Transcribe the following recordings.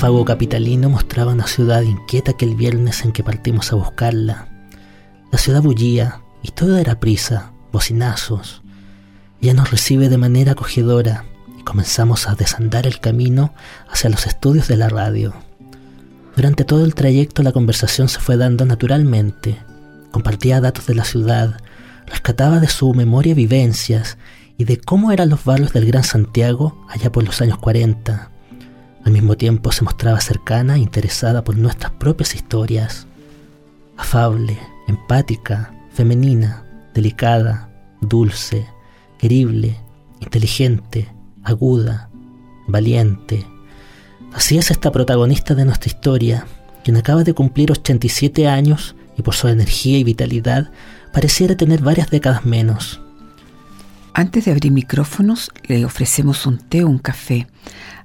ráfago capitalino mostraba una ciudad inquieta aquel viernes en que partimos a buscarla. La ciudad bullía y todo era prisa, bocinazos. Ella nos recibe de manera acogedora y comenzamos a desandar el camino hacia los estudios de la radio. Durante todo el trayecto la conversación se fue dando naturalmente. Compartía datos de la ciudad, rescataba de su memoria vivencias y de cómo eran los barrios del Gran Santiago allá por los años 40. Al mismo tiempo se mostraba cercana e interesada por nuestras propias historias. Afable, empática, femenina, delicada, dulce, querible, inteligente, aguda, valiente. Así es esta protagonista de nuestra historia, quien acaba de cumplir 87 años y por su energía y vitalidad pareciera tener varias décadas menos. Antes de abrir micrófonos, le ofrecemos un té o un café.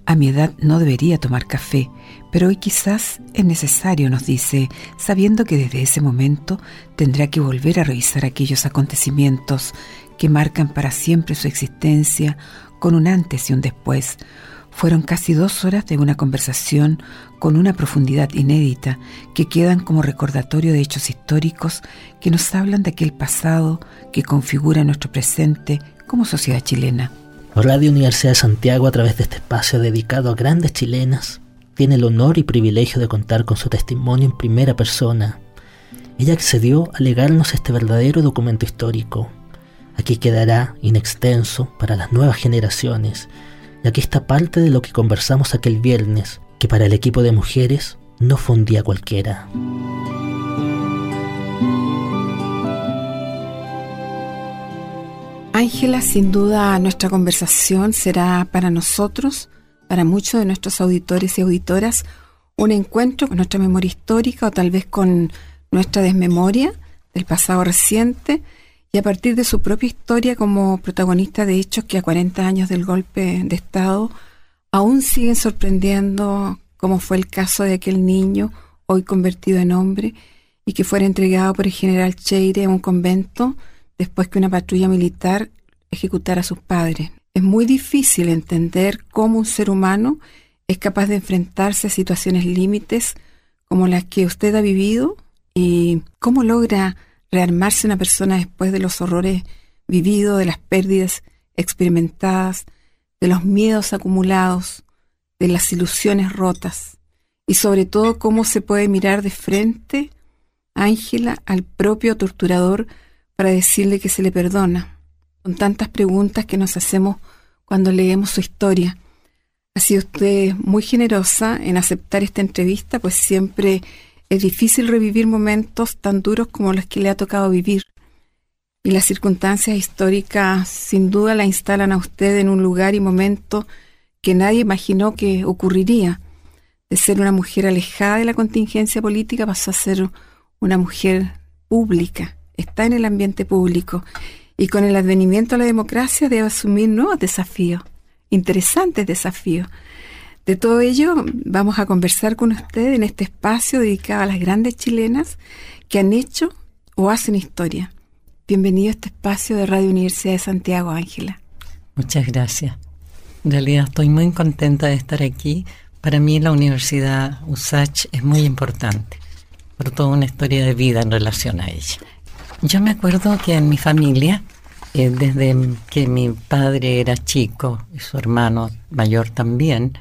A mi edad no debería tomar café, pero hoy quizás es necesario, nos dice, sabiendo que desde ese momento tendrá que volver a revisar aquellos acontecimientos que marcan para siempre su existencia con un antes y un después. Fueron casi dos horas de una conversación con una profundidad inédita que quedan como recordatorio de hechos históricos que nos hablan de aquel pasado que configura nuestro presente como sociedad chilena. Radio Universidad de Santiago, a través de este espacio dedicado a grandes chilenas, tiene el honor y privilegio de contar con su testimonio en primera persona. Ella accedió a legarnos este verdadero documento histórico. Aquí quedará inextenso para las nuevas generaciones, y aquí está parte de lo que conversamos aquel viernes, que para el equipo de mujeres no fue un día cualquiera. Ángela, sin duda nuestra conversación será para nosotros, para muchos de nuestros auditores y auditoras, un encuentro con nuestra memoria histórica o tal vez con nuestra desmemoria del pasado reciente y a partir de su propia historia como protagonista de hechos que a 40 años del golpe de Estado aún siguen sorprendiendo, como fue el caso de aquel niño hoy convertido en hombre y que fuera entregado por el general Cheire a un convento después que una patrulla militar ejecutara a sus padres. Es muy difícil entender cómo un ser humano es capaz de enfrentarse a situaciones límites como las que usted ha vivido y cómo logra rearmarse una persona después de los horrores vividos, de las pérdidas experimentadas, de los miedos acumulados, de las ilusiones rotas y sobre todo cómo se puede mirar de frente, Ángela, al propio torturador para decirle que se le perdona, con tantas preguntas que nos hacemos cuando leemos su historia. Ha sido usted muy generosa en aceptar esta entrevista, pues siempre es difícil revivir momentos tan duros como los que le ha tocado vivir. Y las circunstancias históricas sin duda la instalan a usted en un lugar y momento que nadie imaginó que ocurriría. De ser una mujer alejada de la contingencia política pasó a ser una mujer pública, está en el ambiente público y con el advenimiento a la democracia debe asumir nuevos desafíos, interesantes desafíos. De todo ello vamos a conversar con usted en este espacio dedicado a las grandes chilenas que han hecho o hacen historia. Bienvenido a este espacio de Radio Universidad de Santiago, Ángela. Muchas gracias. En realidad estoy muy contenta de estar aquí. Para mí la Universidad USACH es muy importante, por toda una historia de vida en relación a ella. Yo me acuerdo que en mi familia, eh, desde que mi padre era chico y su hermano mayor también,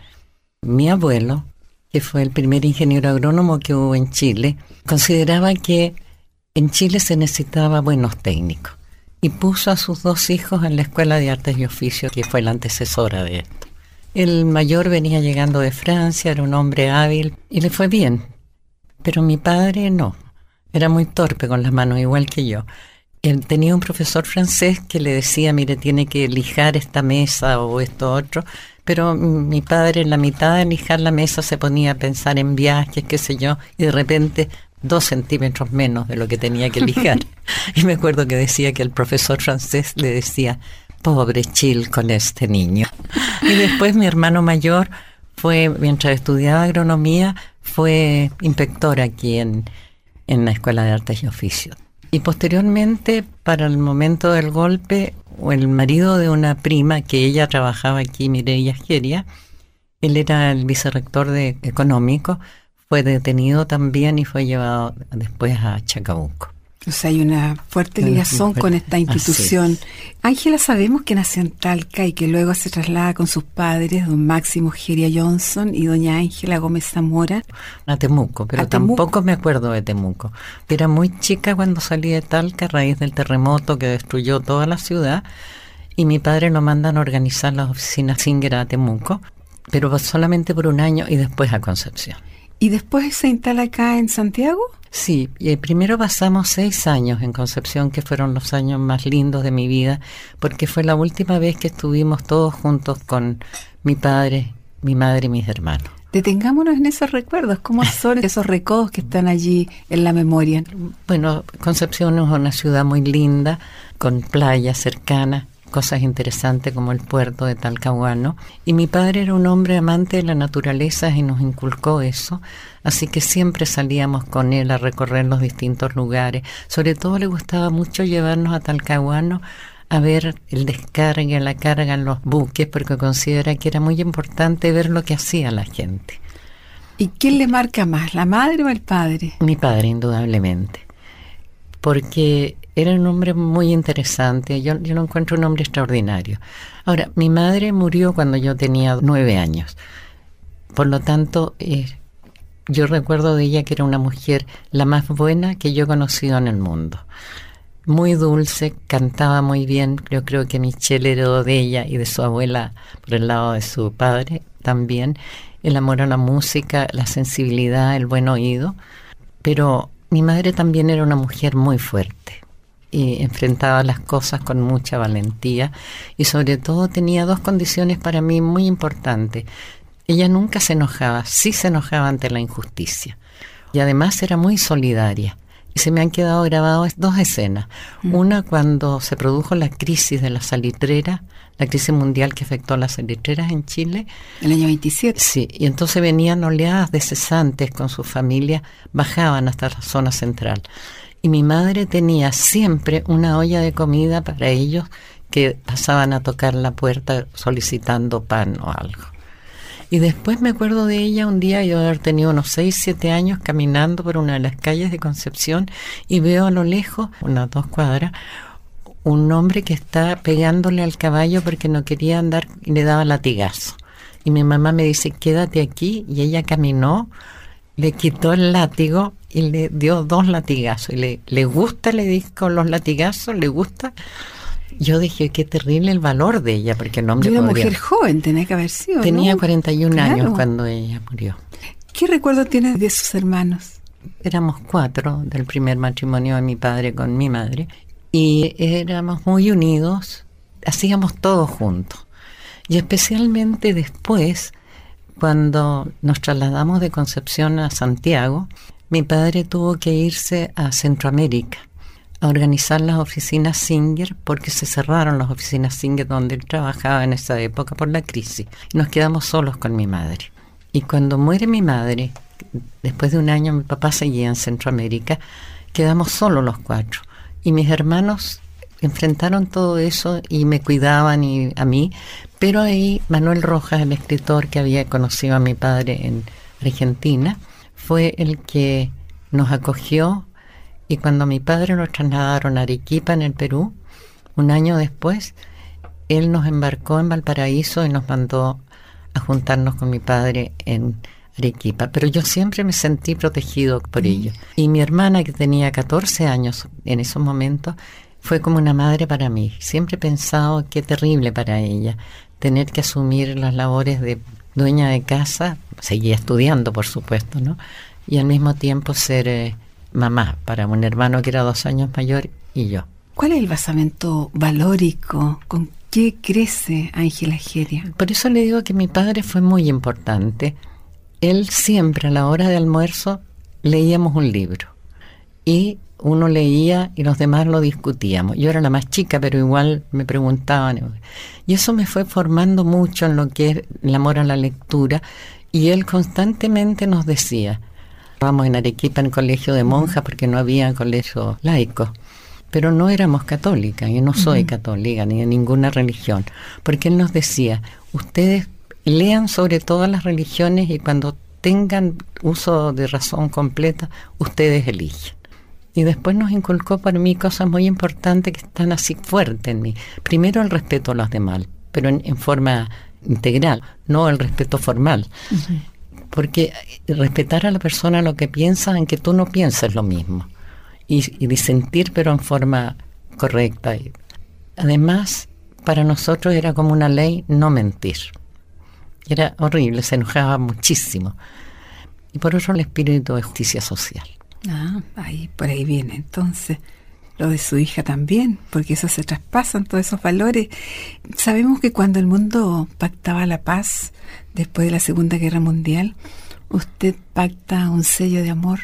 mi abuelo, que fue el primer ingeniero agrónomo que hubo en Chile, consideraba que en Chile se necesitaba buenos técnicos y puso a sus dos hijos en la Escuela de Artes y Oficios, que fue la antecesora de esto. El mayor venía llegando de Francia, era un hombre hábil y le fue bien, pero mi padre no. Era muy torpe con las manos, igual que yo. Él tenía un profesor francés que le decía, mire, tiene que lijar esta mesa o esto otro, pero mi padre en la mitad de lijar la mesa se ponía a pensar en viajes, qué sé yo, y de repente dos centímetros menos de lo que tenía que lijar. y me acuerdo que decía que el profesor francés le decía, pobre chill con este niño. y después mi hermano mayor fue, mientras estudiaba agronomía, fue inspector aquí en, en la Escuela de Artes y Oficios. Y posteriormente, para el momento del golpe, el marido de una prima, que ella trabajaba aquí, Mireia Geria, Él era el vicerrector de económico, fue detenido también y fue llevado después a Chacabuco. O sea, hay una fuerte ligación con esta institución. Ángela, sabemos que nació en Talca y que luego se traslada con sus padres, don Máximo Geria Johnson y doña Ángela Gómez Zamora. A Temuco, pero tampoco me acuerdo de Temuco. Era muy chica cuando salí de Talca a raíz del terremoto que destruyó toda la ciudad y mi padre lo mandan a organizar las oficinas Singer a Temuco, pero solamente por un año y después a Concepción. ¿Y después se instala acá en Santiago? Sí, eh, primero pasamos seis años en Concepción, que fueron los años más lindos de mi vida, porque fue la última vez que estuvimos todos juntos con mi padre, mi madre y mis hermanos. Detengámonos en esos recuerdos. ¿Cómo son esos recodos que están allí en la memoria? Bueno, Concepción es una ciudad muy linda, con playas cercanas, cosas interesantes como el puerto de Talcahuano. Y mi padre era un hombre amante de la naturaleza y nos inculcó eso. Así que siempre salíamos con él a recorrer los distintos lugares. Sobre todo le gustaba mucho llevarnos a Talcahuano a ver el descarga, la carga en los buques, porque considera que era muy importante ver lo que hacía la gente. ¿Y quién le marca más, la madre o el padre? Mi padre, indudablemente. Porque era un hombre muy interesante, yo, yo lo encuentro un hombre extraordinario. Ahora, mi madre murió cuando yo tenía nueve años, por lo tanto, eh, yo recuerdo de ella que era una mujer la más buena que yo he conocido en el mundo. Muy dulce, cantaba muy bien, yo creo que Michelle heredó de ella y de su abuela por el lado de su padre también, el amor a la música, la sensibilidad, el buen oído, pero mi madre también era una mujer muy fuerte y enfrentaba las cosas con mucha valentía y sobre todo tenía dos condiciones para mí muy importantes. Ella nunca se enojaba, sí se enojaba ante la injusticia y además era muy solidaria. Y se me han quedado grabadas dos escenas. Mm. Una cuando se produjo la crisis de la salitrera, la crisis mundial que afectó a las salitreras en Chile. El año 27. Sí, y entonces venían oleadas de cesantes con su familia, bajaban hasta la zona central y mi madre tenía siempre una olla de comida para ellos que pasaban a tocar la puerta solicitando pan o algo. Y después me acuerdo de ella un día, yo haber tenido unos 6, 7 años caminando por una de las calles de Concepción y veo a lo lejos, unas dos cuadras, un hombre que está pegándole al caballo porque no quería andar y le daba latigazo. Y mi mamá me dice, quédate aquí, y ella caminó, le quitó el látigo y le dio dos latigazos. Y le, le gusta, le dijo los latigazos, le gusta. Yo dije, qué terrible el valor de ella, porque el hombre... una mujer joven, tenía que haber sido. Tenía 41 años cuando ella murió. ¿Qué recuerdo tienes de sus hermanos? Éramos cuatro del primer matrimonio de mi padre con mi madre y éramos muy unidos, hacíamos todo juntos. Y especialmente después, cuando nos trasladamos de Concepción a Santiago, mi padre tuvo que irse a Centroamérica a organizar las oficinas Singer porque se cerraron las oficinas Singer donde él trabajaba en esa época por la crisis. Nos quedamos solos con mi madre. Y cuando muere mi madre, después de un año mi papá seguía en Centroamérica, quedamos solos los cuatro. Y mis hermanos enfrentaron todo eso y me cuidaban y a mí, pero ahí Manuel Rojas, el escritor que había conocido a mi padre en Argentina, fue el que nos acogió y cuando mi padre nos trasladaron a Arequipa en el Perú, un año después, él nos embarcó en Valparaíso y nos mandó a juntarnos con mi padre en Arequipa. Pero yo siempre me sentí protegido por ello. Y mi hermana, que tenía 14 años en esos momentos, fue como una madre para mí. Siempre he pensado qué terrible para ella tener que asumir las labores de dueña de casa, seguía estudiando, por supuesto, ¿no? Y al mismo tiempo ser eh, mamá para un hermano que era dos años mayor y yo. ¿Cuál es el basamento valórico? ¿Con qué crece Ángela Geria? Por eso le digo que mi padre fue muy importante. Él siempre a la hora de almuerzo leíamos un libro y uno leía y los demás lo discutíamos. Yo era la más chica, pero igual me preguntaban. Y eso me fue formando mucho en lo que es el amor a la lectura. Y él constantemente nos decía, vamos en Arequipa en colegio de monjas porque no había colegio laico. Pero no éramos católicas, yo no soy católica ni de ninguna religión, porque él nos decía, ustedes lean sobre todas las religiones y cuando tengan uso de razón completa, ustedes eligen. Y después nos inculcó para mí cosas muy importantes que están así fuertes en mí. Primero el respeto a los demás, pero en, forma integral, no el respeto formal. Porque respetar a la persona lo que piensa, aunque tú no pienses lo mismo. Y, y disentir, pero en forma correcta. Además, para nosotros era como una ley no mentir. Era horrible, se enojaba muchísimo. Y por otro el espíritu de justicia social. Ah, ahí, por ahí viene entonces lo de su hija también, porque eso se traspasan todos esos valores. Sabemos que cuando el mundo pactaba la paz después de la Segunda Guerra Mundial, usted pacta un sello de amor,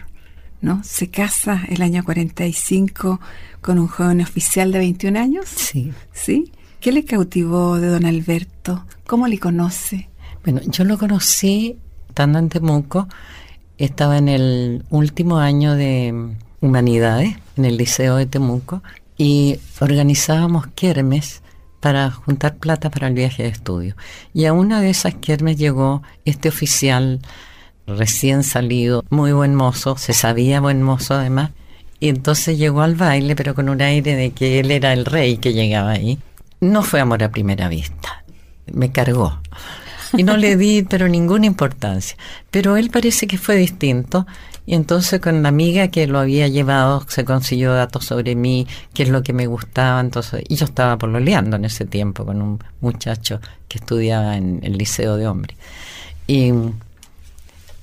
¿no? Se casa el año 45 con un joven oficial de 21 años. Sí. ¿Sí? ¿Qué le cautivó de don Alberto? ¿Cómo le conoce? Bueno, yo lo conocí estando en Temuco, estaba en el último año de Humanidades, en el Liceo de Temuco, y organizábamos kermes para juntar plata para el viaje de estudio. Y a una de esas kermes llegó este oficial recién salido, muy buen mozo, se sabía buen mozo además, y entonces llegó al baile, pero con un aire de que él era el rey que llegaba ahí. No fue amor a primera vista, me cargó y no le di pero ninguna importancia. Pero él parece que fue distinto y entonces con la amiga que lo había llevado se consiguió datos sobre mí, qué es lo que me gustaba, entonces y yo estaba pololeando en ese tiempo con un muchacho que estudiaba en el liceo de hombres. Y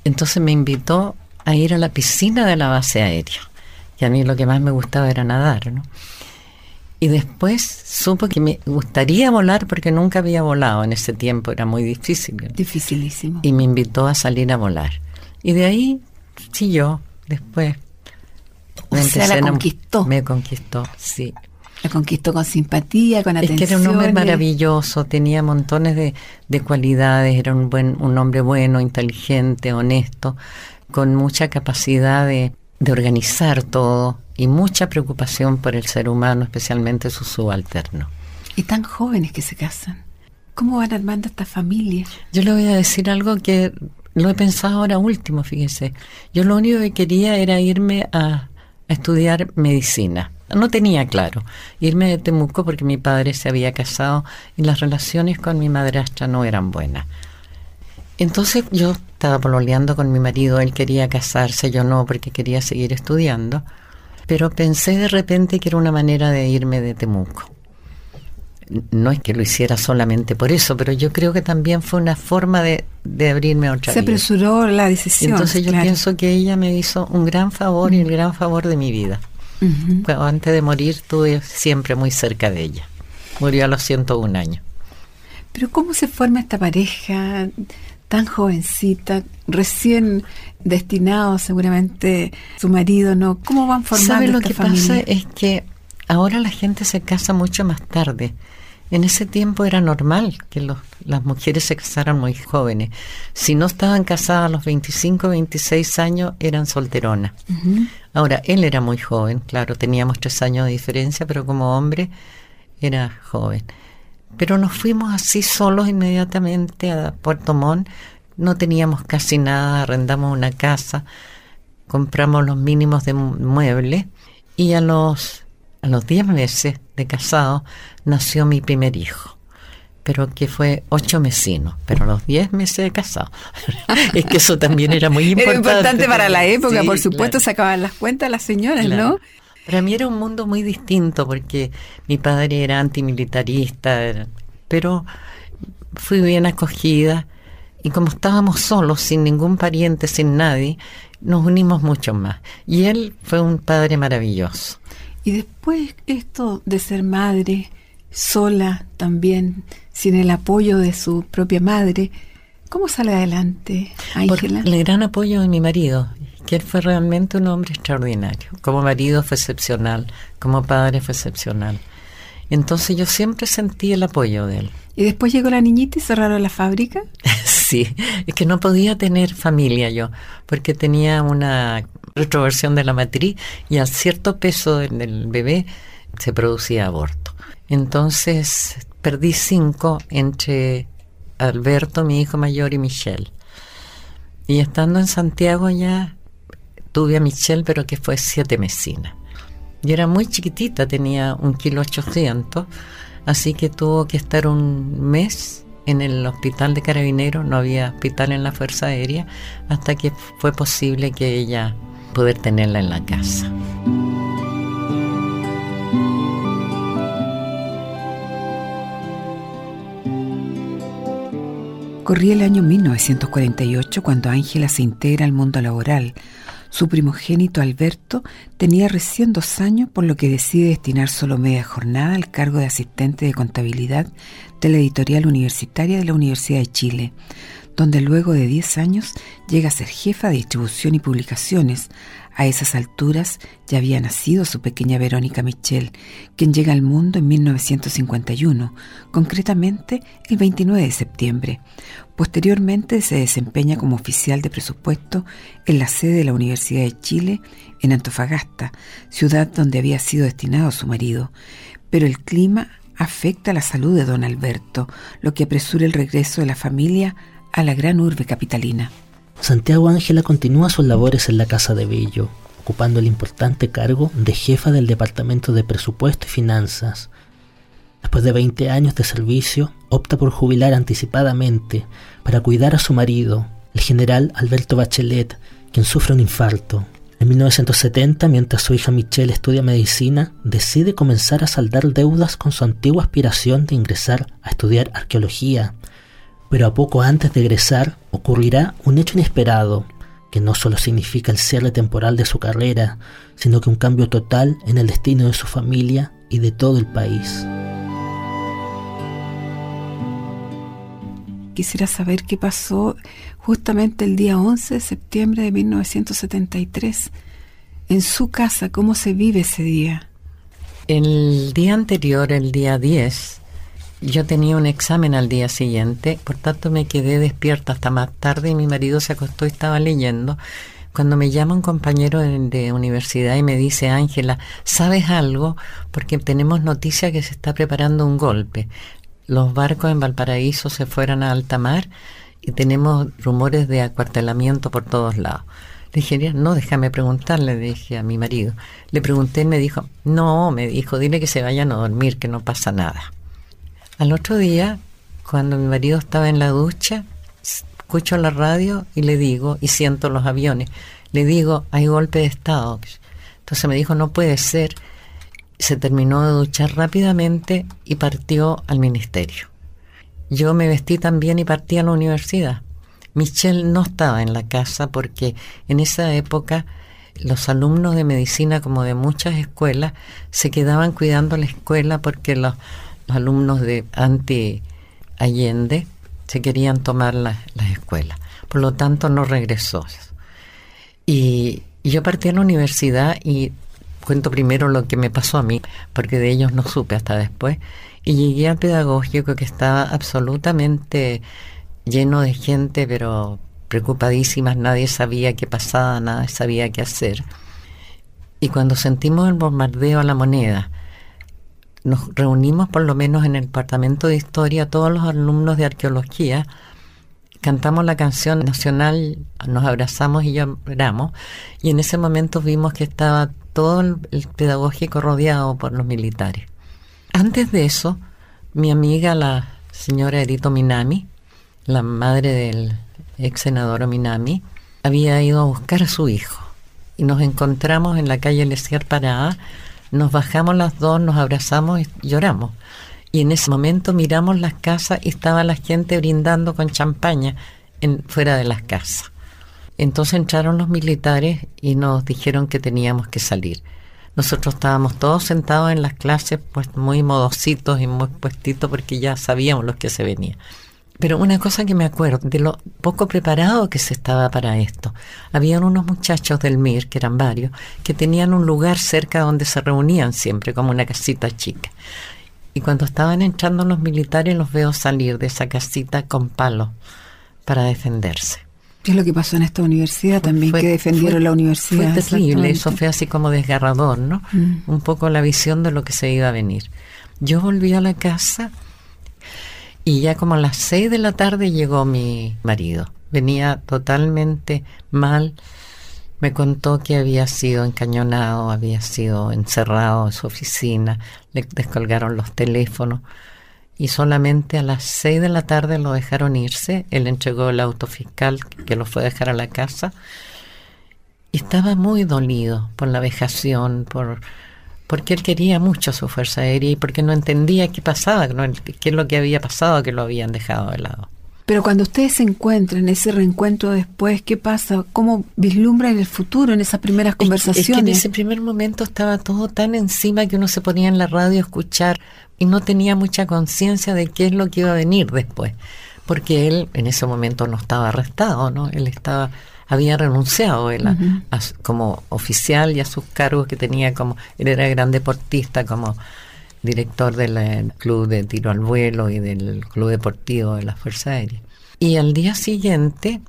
entonces me invitó a ir a la piscina de la base aérea. Y a mí lo que más me gustaba era nadar, ¿no? Y después supo que me gustaría volar porque nunca había volado en ese tiempo, era muy difícil. Dificilísimo. Y me invitó a salir a volar. Y de ahí yo después. O sea, la conquistó. Me conquistó, sí. La conquistó con simpatía, con atención. Es que era un hombre maravilloso, tenía montones de, de cualidades, era un, buen, un hombre bueno, inteligente, honesto, con mucha capacidad de, de organizar todo y mucha preocupación por el ser humano, especialmente su subalterno. Y tan jóvenes que se casan. ¿Cómo van armando esta familia? Yo le voy a decir algo que lo he pensado ahora último, fíjese. Yo lo único que quería era irme a, a estudiar medicina. No tenía claro irme de Temuco porque mi padre se había casado y las relaciones con mi madrastra no eran buenas. Entonces yo estaba pololeando con mi marido, él quería casarse, yo no, porque quería seguir estudiando, pero pensé de repente que era una manera de irme de Temuco. No es que lo hiciera solamente por eso, pero yo creo que también fue una forma de, abrirme a otra Se apresuró la decisión. Entonces yo pienso que ella me hizo un gran favor y el gran favor de mi vida. Antes de morir estuve siempre muy cerca de ella. Murió a los 101 años. Pero ¿cómo se forma esta pareja? Tan jovencita, recién destinado seguramente su marido, ¿no? ¿Cómo van formando ¿Sabe lo esta que familia? pasa? Es que ahora la gente se casa mucho más tarde. En ese tiempo era normal que los, las mujeres se casaran muy jóvenes. Si no estaban casadas a los 25, 26 años, eran solteronas. Ahora, él era muy joven, claro, teníamos tres años de diferencia, pero como hombre era joven. Pero nos fuimos así solos inmediatamente a Puerto Montt. No teníamos casi nada, arrendamos una casa, compramos los mínimos de muebles y a los a los 10 meses de casado nació mi primer hijo pero que fue ocho mesinos, pero los 10 meses de casado. es que eso también era muy importante. Era importante para la época, por supuesto, sacaban las cuentas las señoras, ¿no? Para mí era un mundo muy distinto porque mi padre era antimilitarista, pero fui bien acogida y como estábamos solos, sin ningún pariente, sin nadie, nos unimos mucho más. Y él fue un padre maravilloso. Y después esto de ser madre, sola también, sin el apoyo de su propia madre, ¿cómo sale adelante, Ángela? El gran apoyo de mi marido que él fue realmente un hombre extraordinario. Como marido fue excepcional, como padre fue excepcional. Entonces yo siempre sentí el apoyo de él. ¿Y después llegó la niñita y cerraron la fábrica? sí, es que no podía tener familia yo, porque tenía una retroversión de la matriz y a cierto peso del bebé se producía aborto. Entonces perdí cinco entre Alberto, mi hijo mayor, y Michelle. Y estando en Santiago ya tuve a Michelle, pero que fue siete mesinas. Yo era muy chiquitita, tenía un kilo ochocientos, así que tuvo que estar un mes en el hospital de carabineros, no había hospital en la Fuerza Aérea, hasta que fue posible que ella poder tenerla en la casa. Corría el año 1948 cuando Ángela se integra al mundo laboral. Su primogénito Alberto tenía recién dos años, por lo que decide destinar solo media jornada al cargo de asistente de contabilidad de la editorial universitaria de la Universidad de Chile, donde luego de 10 años llega a ser jefa de distribución y publicaciones. A esas alturas ya había nacido su pequeña Verónica Michel, quien llega al mundo en 1951, concretamente el 29 de septiembre. Posteriormente se desempeña como oficial de presupuesto en la sede de la Universidad de Chile en Antofagasta, ciudad donde había sido destinado su marido. Pero el clima afecta la salud de don Alberto, lo que apresura el regreso de la familia a la gran urbe capitalina. Santiago Ángela continúa sus labores en la Casa de Bello, ocupando el importante cargo de jefa del Departamento de Presupuesto y Finanzas. Después de 20 años de servicio, opta por jubilar anticipadamente para cuidar a su marido, el general Alberto Bachelet, quien sufre un infarto. En 1970, mientras su hija Michelle estudia medicina, decide comenzar a saldar deudas con su antigua aspiración de ingresar a estudiar arqueología. Pero a poco antes de egresar ocurrirá un hecho inesperado, que no solo significa el cierre temporal de su carrera, sino que un cambio total en el destino de su familia y de todo el país. Quisiera saber qué pasó justamente el día 11 de septiembre de 1973 en su casa, cómo se vive ese día. El día anterior, el día 10, yo tenía un examen al día siguiente, por tanto me quedé despierta hasta más tarde y mi marido se acostó y estaba leyendo. Cuando me llama un compañero de, de universidad y me dice, Ángela, ¿sabes algo? Porque tenemos noticia que se está preparando un golpe los barcos en Valparaíso se fueran a alta mar y tenemos rumores de acuartelamiento por todos lados. Le dije, no, déjame preguntarle, dije a mi marido. Le pregunté, y me dijo, no, me dijo, dile que se vayan a dormir, que no pasa nada. Al otro día, cuando mi marido estaba en la ducha, escucho la radio y le digo, y siento los aviones, le digo, hay golpe de Estado. Entonces me dijo, no puede ser se terminó de duchar rápidamente y partió al ministerio. Yo me vestí también y partí a la universidad. Michelle no estaba en la casa porque en esa época los alumnos de medicina, como de muchas escuelas, se quedaban cuidando la escuela porque los, alumnos de anti Allende se querían tomar las escuelas. Por lo tanto, no regresó. Y, y yo partí a la universidad y cuento primero lo que me pasó a mí, porque de ellos no supe hasta después, y llegué al pedagógico que estaba absolutamente lleno de gente, pero preocupadísimas, nadie sabía qué pasaba, nadie sabía qué hacer. Y cuando sentimos el bombardeo a la moneda, nos reunimos por lo menos en el departamento de historia, todos los alumnos de arqueología, cantamos la canción nacional, nos abrazamos y lloramos, y en ese momento vimos que estaba todo el, pedagógico rodeado por los militares. Antes de eso, mi amiga, la señora Edito Minami, la madre del ex senador Minami, había ido a buscar a su hijo. Y nos encontramos en la calle Lesier Pará, nos bajamos las dos, nos abrazamos y lloramos. Y en ese momento miramos las casas y estaba la gente brindando con champaña en, fuera de las casas. Entonces entraron los militares y nos dijeron que teníamos que salir. Nosotros estábamos todos sentados en las clases, pues muy modositos y muy puestitos porque ya sabíamos lo que se venía. Pero una cosa que me acuerdo de lo poco preparado que se estaba para esto. Habían unos muchachos del MIR, que eran varios, que tenían un lugar cerca donde se reunían siempre, como una casita chica. Y cuando estaban entrando los militares los veo salir de esa casita con palos para defenderse es lo que pasó en esta universidad también, que defendieron la universidad. Fue terrible, eso fue así como desgarrador, ¿no? Mm. Un poco la visión de lo que se iba a venir. Yo volví a la casa Y ya como a las seis de la tarde llegó mi marido. Venía totalmente mal. Me contó que había sido encañonado, había sido encerrado en su oficina, le descolgaron los teléfonos y solamente a las seis de la tarde lo dejaron irse. Él entregó el auto fiscal que lo fue a dejar a la casa estaba muy dolido por la vejación, por porque él quería mucho su fuerza aérea y porque no entendía qué pasaba, qué es lo que había pasado, que lo habían dejado de lado. Pero cuando ustedes se encuentran, ese reencuentro después, ¿qué pasa? ¿Cómo vislumbra en el futuro, en esas primeras conversaciones? Es que, en ese primer momento estaba todo tan encima que uno se ponía en la radio a escuchar y no tenía mucha conciencia de qué es lo que iba a venir después. Porque él en ese momento no estaba arrestado, ¿no? Él estaba había renunciado él como oficial y a sus cargos que tenía como, él era gran deportista como director del eh, club de tiro al vuelo y del club deportivo de la Fuerza Aérea. Y al día siguiente,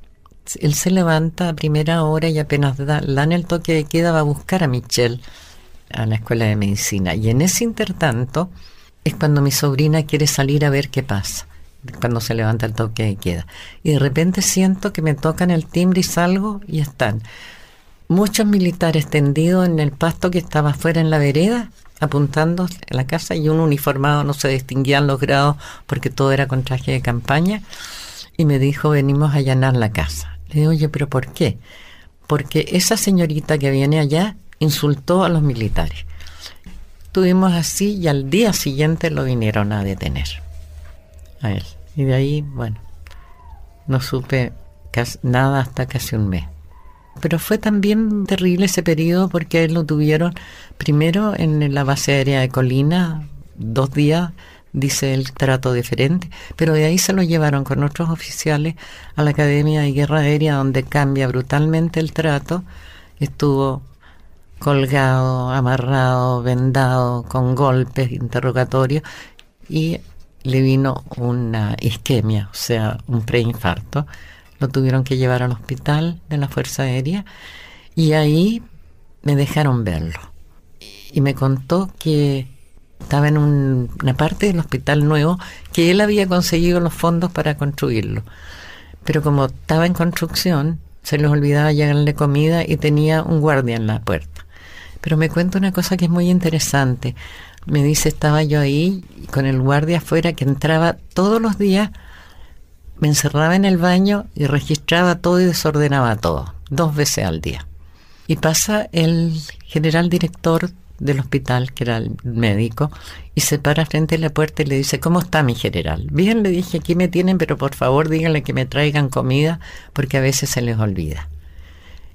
él se levanta a primera hora y apenas da, dan el toque de queda va a buscar a Michelle a la escuela de medicina. Y en ese intertanto es cuando mi sobrina quiere salir a ver qué pasa cuando se levanta el toque de queda. Y de repente siento que me tocan el timbre y salgo y están muchos militares tendidos en el pasto que estaba afuera en la vereda, apuntando a la casa y un uniformado, no se distinguían los grados porque todo era con traje de campaña. Y me dijo, venimos a allanar la casa. Le digo, oye, pero ¿por qué? Porque esa señorita que viene allá insultó a los militares. Tuvimos así y al día siguiente lo vinieron a detener a él. Y de ahí, bueno, no supe nada hasta casi un mes. Pero fue también terrible ese periodo porque lo tuvieron primero en la base aérea de Colina, dos días, dice el trato diferente, pero de ahí se lo llevaron con otros oficiales a la Academia de Guerra Aérea donde cambia brutalmente el trato. Estuvo colgado, amarrado, vendado, con golpes, interrogatorios y le vino una isquemia, o sea, un preinfarto. Lo tuvieron que llevar al hospital de la Fuerza Aérea y ahí me dejaron verlo. Y me contó que estaba en una parte del hospital nuevo que él había conseguido los fondos para construirlo. Pero como estaba en construcción, se les olvidaba llegarle comida y tenía un guardia en la puerta. Pero me cuenta una cosa que es muy interesante me dice, estaba yo ahí con el guardia afuera que entraba todos los días, me encerraba en el baño y registraba todo y desordenaba todo, dos veces al día. Y pasa el general director del hospital, que era el médico, y se para frente a la puerta y le dice, ¿cómo está mi general? Bien, le dije, aquí me tienen, pero por favor díganle que me traigan comida, porque a veces se les olvida.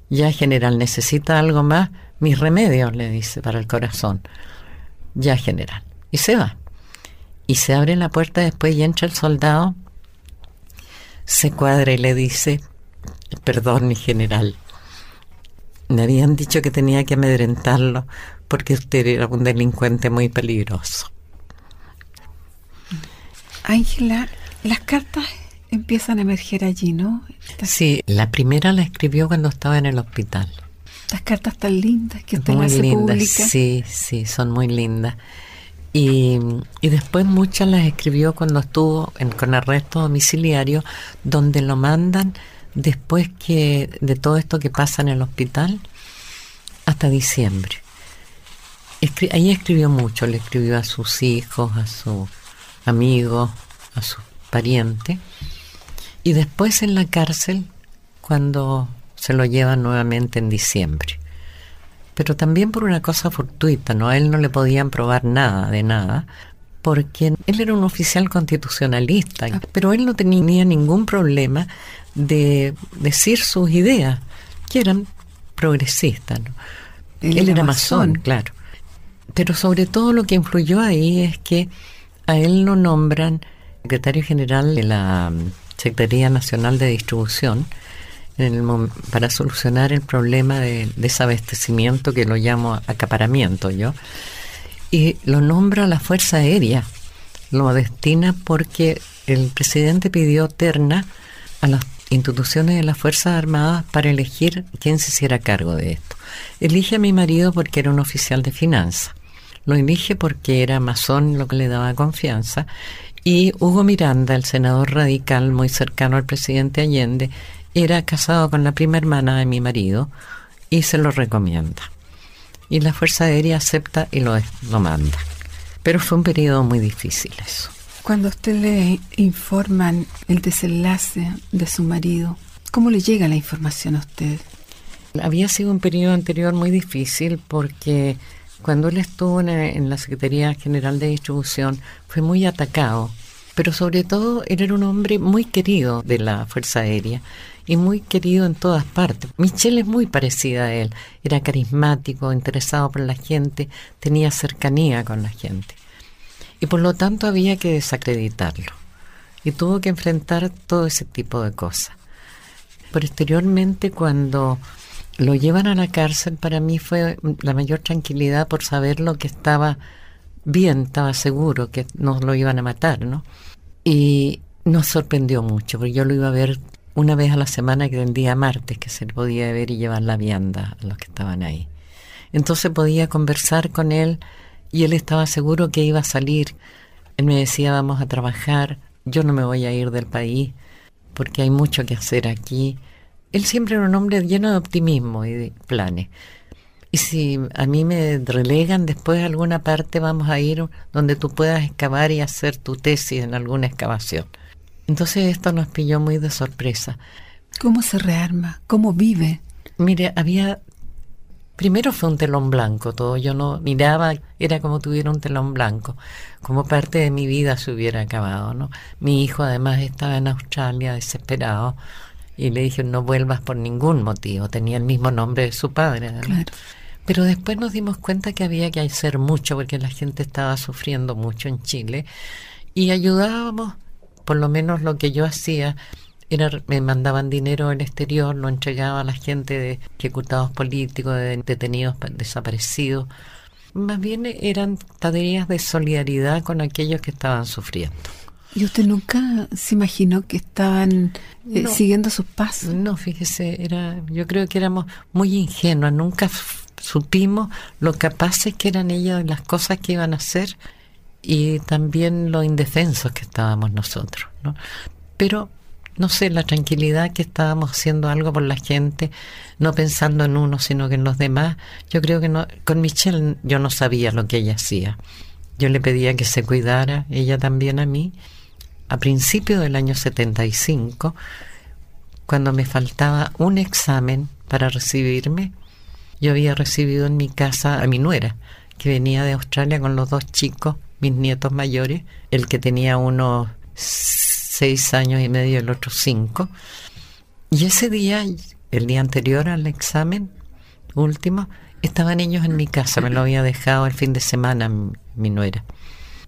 Ya, general, ¿necesita algo más? Mis remedios, le dice, para el corazón ya general. Y se va. Y se abre la puerta después y entra el soldado, se cuadra y le dice, perdón mi general, me habían dicho que tenía que amedrentarlo porque usted era un delincuente muy peligroso. Ángela, las cartas empiezan a emerger allí, ¿no? Sí, la primera la escribió cuando estaba en el hospital. Las cartas tan lindas que usted muy hace lindas, Sí, sí, son muy lindas. Y, y, después muchas las escribió cuando estuvo en, con arresto domiciliario, donde lo mandan después que de todo esto que pasa en el hospital hasta diciembre. ahí escribió mucho, le escribió a sus hijos, a sus amigos, a sus parientes. Y después en la cárcel, cuando se lo llevan nuevamente en diciembre. Pero también por una cosa fortuita, ¿no? A él no le podían probar nada de nada, porque él era un oficial constitucionalista, ah. pero él no tenía ningún problema de decir sus ideas, que eran progresistas, ¿no? Él, era masón, claro. Pero sobre todo lo que influyó ahí es que a él lo nombran secretario general de la Secretaría Nacional de Distribución, para solucionar el problema de desabastecimiento que lo llamo acaparamiento yo y lo nombra la Fuerza Aérea lo destina porque el presidente pidió terna a las instituciones de las Fuerzas Armadas para elegir quién se hiciera cargo de esto. Elige a mi marido porque era un oficial de finanzas. Lo elige porque era masón, lo que le daba confianza, Y Hugo Miranda, el senador radical muy cercano al presidente Allende, era casado con la prima hermana de mi marido y se lo recomienda. Y la Fuerza Aérea acepta y lo, lo manda. Pero fue un periodo muy difícil eso. Cuando usted le informan el desenlace de su marido, ¿cómo le llega la información a usted? Había sido un periodo anterior muy difícil porque cuando él estuvo en, la Secretaría General de Distribución fue muy atacado, pero sobre todo él era un hombre muy querido de la Fuerza Aérea y muy querido en todas partes. Michelle es muy parecida a él, era carismático, interesado por la gente, tenía cercanía con la gente. Y por lo tanto había que desacreditarlo. Y tuvo que enfrentar todo ese tipo de cosas. Posteriormente, cuando lo llevan a la cárcel, para mí fue la mayor tranquilidad por saber lo que estaba bien, estaba seguro que no lo iban a matar, ¿no? Y nos sorprendió mucho, porque yo lo iba a ver una vez a la semana, que era el día martes, que se podía ver y llevar la vianda a los que estaban ahí. Entonces podía conversar con él y él estaba seguro que iba a salir. Él me decía, vamos a trabajar, yo no me voy a ir del país porque hay mucho que hacer aquí. Él siempre era un hombre lleno de optimismo y de planes. Y si a mí me relegan después a alguna parte, vamos a ir donde tú puedas excavar y hacer tu tesis en alguna excavación. Entonces esto nos pilló muy de sorpresa. ¿Cómo se rearma? ¿Cómo vive? Mire, había... Primero fue un telón blanco todo, yo no miraba, era como tuviera un telón blanco, como parte de mi vida se hubiera acabado, ¿no? Mi hijo además estaba en Australia desesperado y le dije no vuelvas por ningún motivo, tenía el mismo nombre de su padre. Claro. Pero después nos dimos cuenta que había que hacer mucho porque la gente estaba sufriendo mucho en Chile y ayudábamos por lo menos lo que yo hacía era me mandaban dinero en exterior, lo entregaba a la gente de ejecutados políticos, de detenidos desaparecidos. Más bien eran tareas de solidaridad con aquellos que estaban sufriendo. ¿Y usted nunca se imaginó que estaban eh, siguiendo sus pasos? No, fíjese, era, yo creo que éramos muy ingenuas, nunca supimos lo capaces que eran ellos de las cosas que iban a hacer y también lo indefensos que estábamos nosotros, ¿no? Pero no sé, la tranquilidad que estábamos haciendo algo por la gente, no pensando en uno, sino que en los demás. Yo creo que no, con Michelle yo no sabía lo que ella hacía. Yo le pedía que se cuidara, ella también a mí. A principio del año 75, cuando me faltaba un examen para recibirme, yo había recibido en mi casa a mi nuera, que venía de Australia con los dos chicos mis nietos mayores, el que tenía unos seis años y medio, el otro cinco. Y ese día, el día anterior al examen último, estaban ellos en mi casa, me lo había dejado el fin de semana mi, nuera.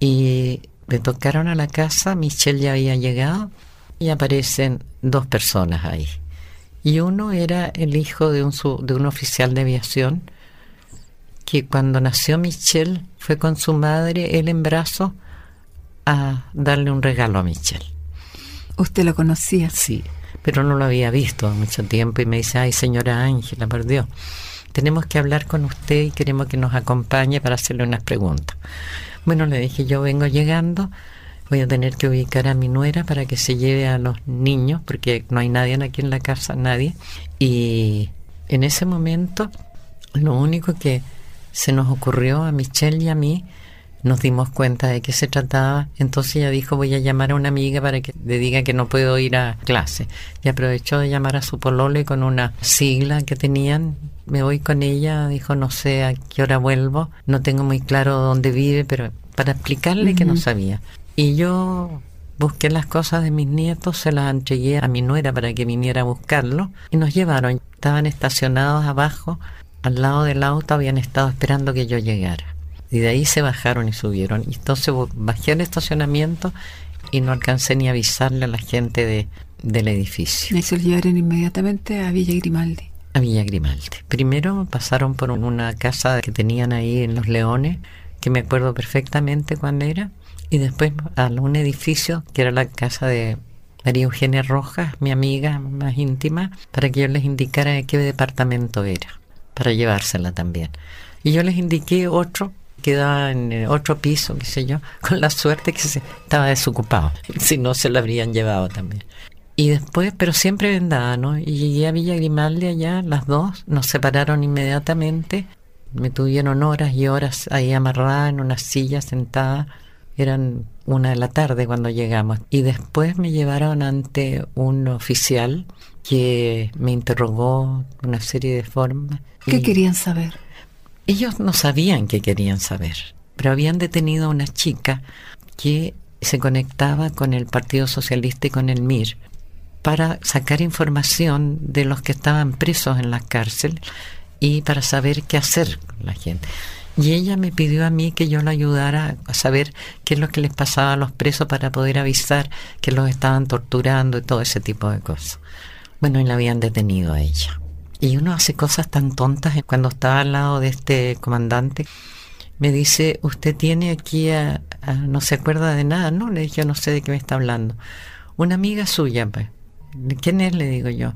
Y me tocaron a la casa, Michelle ya había llegado y aparecen dos personas ahí. Y uno era el hijo de un, de un oficial de aviación que cuando nació Michelle fue con su madre, él en brazos, a darle un regalo a Michelle. ¿Usted lo conocía? Sí, pero no lo había visto mucho tiempo y me dice, ay señora Ángela, perdió. Tenemos que hablar con usted y queremos que nos acompañe para hacerle unas preguntas. Bueno, le dije, yo vengo llegando, voy a tener que ubicar a mi nuera para que se lleve a los niños, porque no hay nadie aquí en la casa, nadie. Y en ese momento, lo único que se nos ocurrió a Michelle y a mí, nos dimos cuenta de qué se trataba, entonces ella dijo voy a llamar a una amiga para que le diga que no puedo ir a clase. Y aprovechó de llamar a su polole con una sigla que tenían. Me voy con ella, dijo no sé a qué hora vuelvo, no tengo muy claro dónde vive, pero para explicarle que no sabía. Y yo busqué las cosas de mis nietos, se las entregué a mi nuera para que viniera a buscarlo y nos llevaron. Estaban estacionados abajo al lado del auto habían estado esperando que yo llegara. Y de ahí se bajaron y subieron. Y entonces bajé al estacionamiento y no alcancé ni a avisarle a la gente de, del edificio. Y se llevaron inmediatamente a Villa Grimaldi. A Villa Grimaldi. Primero pasaron por una casa que tenían ahí en Los Leones, que me acuerdo perfectamente cuándo era, y después a un edificio que era la casa de María Eugenia Rojas, mi amiga más íntima, para que yo les indicara qué departamento era para llevársela también. Y yo les indiqué otro quedaba en otro piso, qué sé yo, con la suerte que estaba desocupado, si no se lo habrían llevado también. Y después, pero siempre vendada, ¿no? Y llegué a Villa Grimaldi allá, las dos, nos separaron inmediatamente, me tuvieron horas y horas ahí amarrada en una silla sentada, eran una de la tarde cuando llegamos, y después me llevaron ante un oficial que me interrogó una serie de formas. ¿Qué querían saber? Ellos no sabían qué querían saber, pero habían detenido a una chica que se conectaba con el Partido Socialista y con el MIR para sacar información de los que estaban presos en la cárcel y para saber qué hacer con la gente. Y ella me pidió a mí que yo la ayudara a saber qué es lo que les pasaba a los presos para poder avisar que los estaban torturando y todo ese tipo de cosas. Bueno, y la habían detenido a ella. Y uno hace cosas tan tontas cuando estaba al lado de este comandante. Me dice, usted tiene aquí a, no se acuerda de nada. No, le dije, yo no sé de qué me está hablando. Una amiga suya, pues. ¿Quién es? Le digo yo.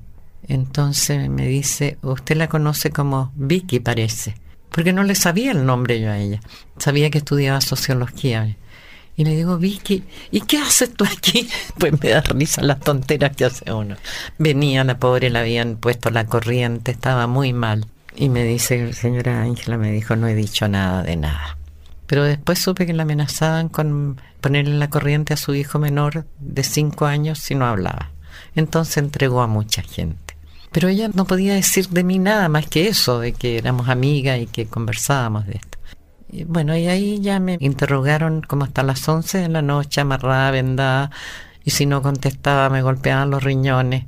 Entonces me dice, usted la conoce como Vicky, parece. Porque no le sabía el nombre yo a ella. Sabía que estudiaba sociología. Y le digo, Vicky, ¿y qué haces tú aquí? Pues me da risa las tonteras que hace uno. Venía la pobre, le habían puesto la corriente, estaba muy mal. Y me dice, señora Ángela, me dijo, no he dicho nada de nada. Pero después supe que la amenazaban con ponerle la corriente a su hijo menor de cinco años si no hablaba. Entonces entregó a mucha gente. Pero ella no podía decir de mí nada más que eso, de que éramos amigas y que conversábamos de esto. Y bueno, y ahí ya me interrogaron como hasta las 11 de la noche, amarrada, vendada, y si no contestaba me golpeaban los riñones.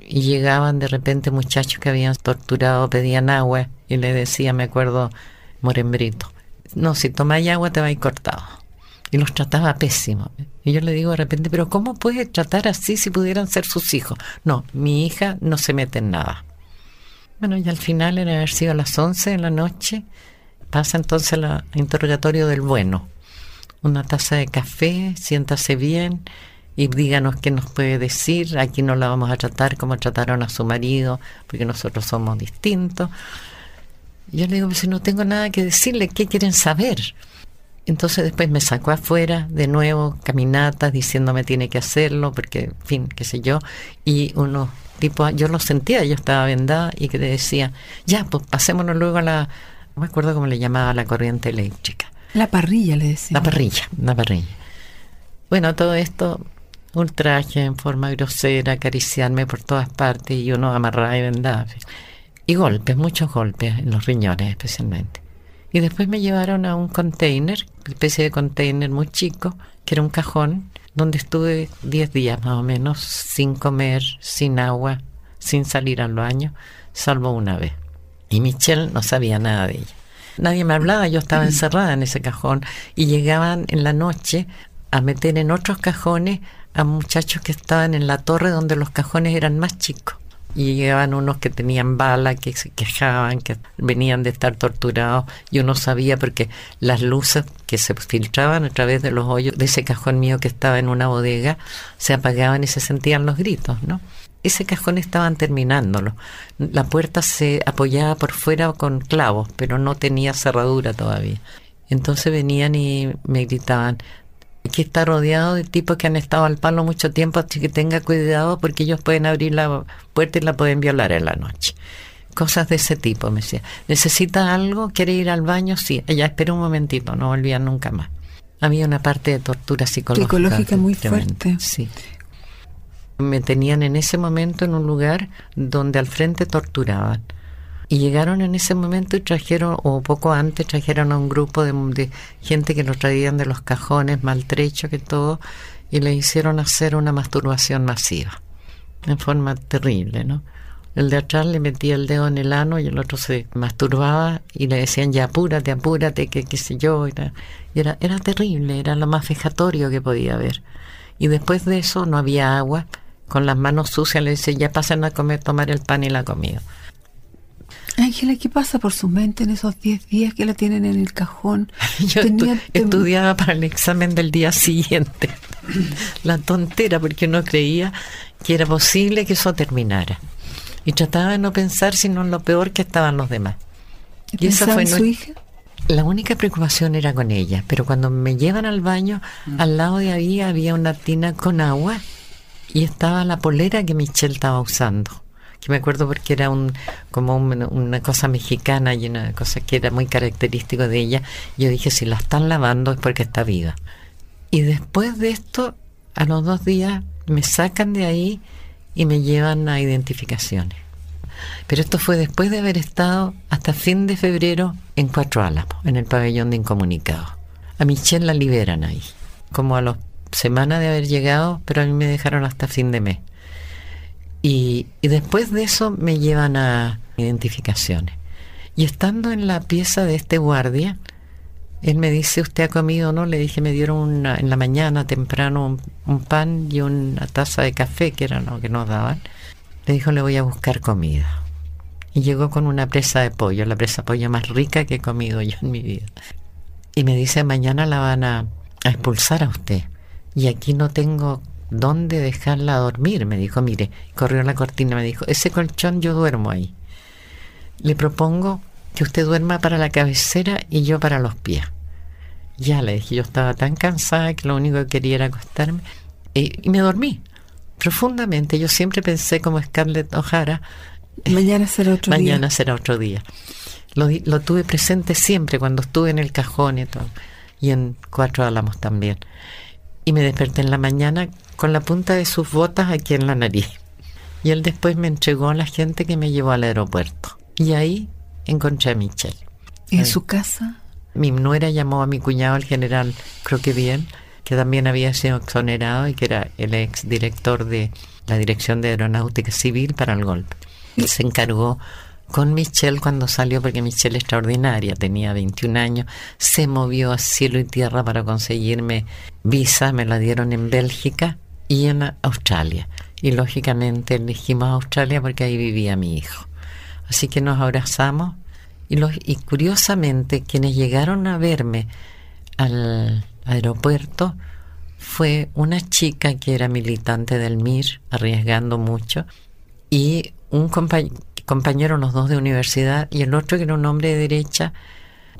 Y llegaban de repente muchachos que habían torturado, pedían agua, y le decía, me acuerdo, Morembrito, no, si tomáis agua te vais cortado y los trataba pésimo. Y yo le digo de repente, pero ¿cómo puede tratar así si pudieran ser sus hijos? No, mi hija no se mete en nada. Bueno, y al final, en haber sido a las 11 de la noche, pasa entonces el interrogatorio del bueno. Una taza de café, siéntase bien y díganos qué nos puede decir. Aquí no la vamos a tratar como trataron a su marido, porque nosotros somos distintos. Yo le digo, si no tengo nada que decirle, ¿qué quieren saber? Entonces después me sacó afuera de nuevo, caminatas, diciéndome tiene que hacerlo, porque, en fin, qué sé yo. Y unos tipos, yo lo sentía, yo estaba vendada y que le decía, ya, pues pasémonos luego a la, no me acuerdo cómo le llamaba la corriente eléctrica. La parrilla, le decía. La parrilla, la parrilla. Bueno, todo esto, un traje en forma grosera, acariciarme por todas partes y uno amarrado y vendado. Y golpes, muchos golpes en los riñones especialmente. Y después me llevaron a un container, especie de container muy chico, que era un cajón, donde estuve 10 días más o menos, sin comer, sin agua, sin salir al baño, salvo una vez. Y Michelle no sabía nada de ella. Nadie me hablaba, yo estaba encerrada en ese cajón y llegaban en la noche a meter en otros cajones a muchachos que estaban en la torre donde los cajones eran más chicos y llegaban unos que tenían bala, que se quejaban, que venían de estar torturados. Yo no sabía porque las luces que se filtraban a través de los hoyos de ese cajón mío que estaba en una bodega se apagaban y se sentían los gritos, ¿no? Ese cajón estaban terminándolo. La puerta se apoyaba por fuera con clavos, pero no tenía cerradura todavía. Entonces venían y me gritaban, que está rodeado de tipos que han estado al palo mucho tiempo, así que tenga cuidado porque ellos pueden abrir la puerta y la pueden violar en la noche. Cosas de ese tipo, me decía. ¿Necesita algo? ¿Quiere ir al baño? Sí. Ella espera un momentito, no volvía nunca más. Había una parte de tortura psicológica. Psicológica muy fuerte. Sí. Me tenían en ese momento en un lugar donde al frente torturaban y llegaron en ese momento y trajeron, o poco antes, trajeron a un grupo de, gente que los traían de los cajones, maltrecho que todo, y le hicieron hacer una masturbación masiva, en forma terrible, ¿no? El de atrás le metía el dedo en el ano y el otro se masturbaba y le decían ya apúrate, apúrate, que qué sé yo. Era, era, era terrible, era lo más vejatorio que podía haber. Y después de eso no había agua, con las manos sucias le decían ya pasen a comer, tomar el pan y la comida. Ángela, ¿qué pasa por su mente en esos 10 días que la tienen en el cajón? Yo estudiaba para el examen del día siguiente. la tontera, porque no creía que era posible que eso terminara. Y trataba de no pensar sino en lo peor que estaban los demás. ¿Y, esa fue en su hija? La única preocupación era con ella, pero cuando me llevan al baño, mm. al lado de ahí había una tina con agua y estaba la polera que Michelle estaba usando que me acuerdo porque era un como una cosa mexicana y una cosa que era muy característico de ella. Yo dije, si la están lavando es porque está viva. Y después de esto, a los dos días, me sacan de ahí y me llevan a identificaciones. Pero esto fue después de haber estado hasta fin de febrero en Cuatro Álamos, en el pabellón de incomunicados. A Michelle la liberan ahí, como a las semanas de haber llegado, pero a mí me dejaron hasta fin de mes. Y, después de eso me llevan a identificaciones. Y estando en la pieza de este guardia, él me dice, ¿usted ha comido o no? Le dije, me dieron en la mañana temprano un, pan y una taza de café, que era lo que nos daban. Le dijo, le voy a buscar comida. Y llegó con una presa de pollo, la presa de pollo más rica que he comido yo en mi vida. Y me dice, mañana la van a, a expulsar a usted. Y aquí no tengo dónde dejarla dormir. Me dijo, mire, corrió la cortina, me dijo, ese colchón yo duermo ahí. Le propongo que usted duerma para la cabecera y yo para los pies. Ya le dije, yo estaba tan cansada que lo único que quería era acostarme. Y, me dormí profundamente. Yo siempre pensé como Scarlett O'Hara. Mañana será otro día. Mañana será otro día. Lo, lo, tuve presente siempre cuando estuve en el cajón y todo. Y en Cuatro Álamos también. Y me desperté en la mañana con la punta de sus botas aquí en la nariz. Y él después me entregó a la gente que me llevó al aeropuerto. Y ahí encontré a Michelle. ¿En su casa? Mi nuera llamó a mi cuñado, el general, creo que bien, que también había sido exonerado y que era el ex director de la Dirección de Aeronáutica Civil para el golpe. Él se encargó con Michelle cuando salió, porque Michelle extraordinaria, tenía 21 años, se movió a cielo y tierra para conseguirme visa, me la dieron en Bélgica y en Australia. Y lógicamente elegimos Australia porque ahí vivía mi hijo. Así que nos abrazamos y, los, y curiosamente quienes llegaron a verme al aeropuerto fue una chica que era militante del MIR, arriesgando mucho, y un compañero, los dos de universidad, y el otro que era un hombre de derecha,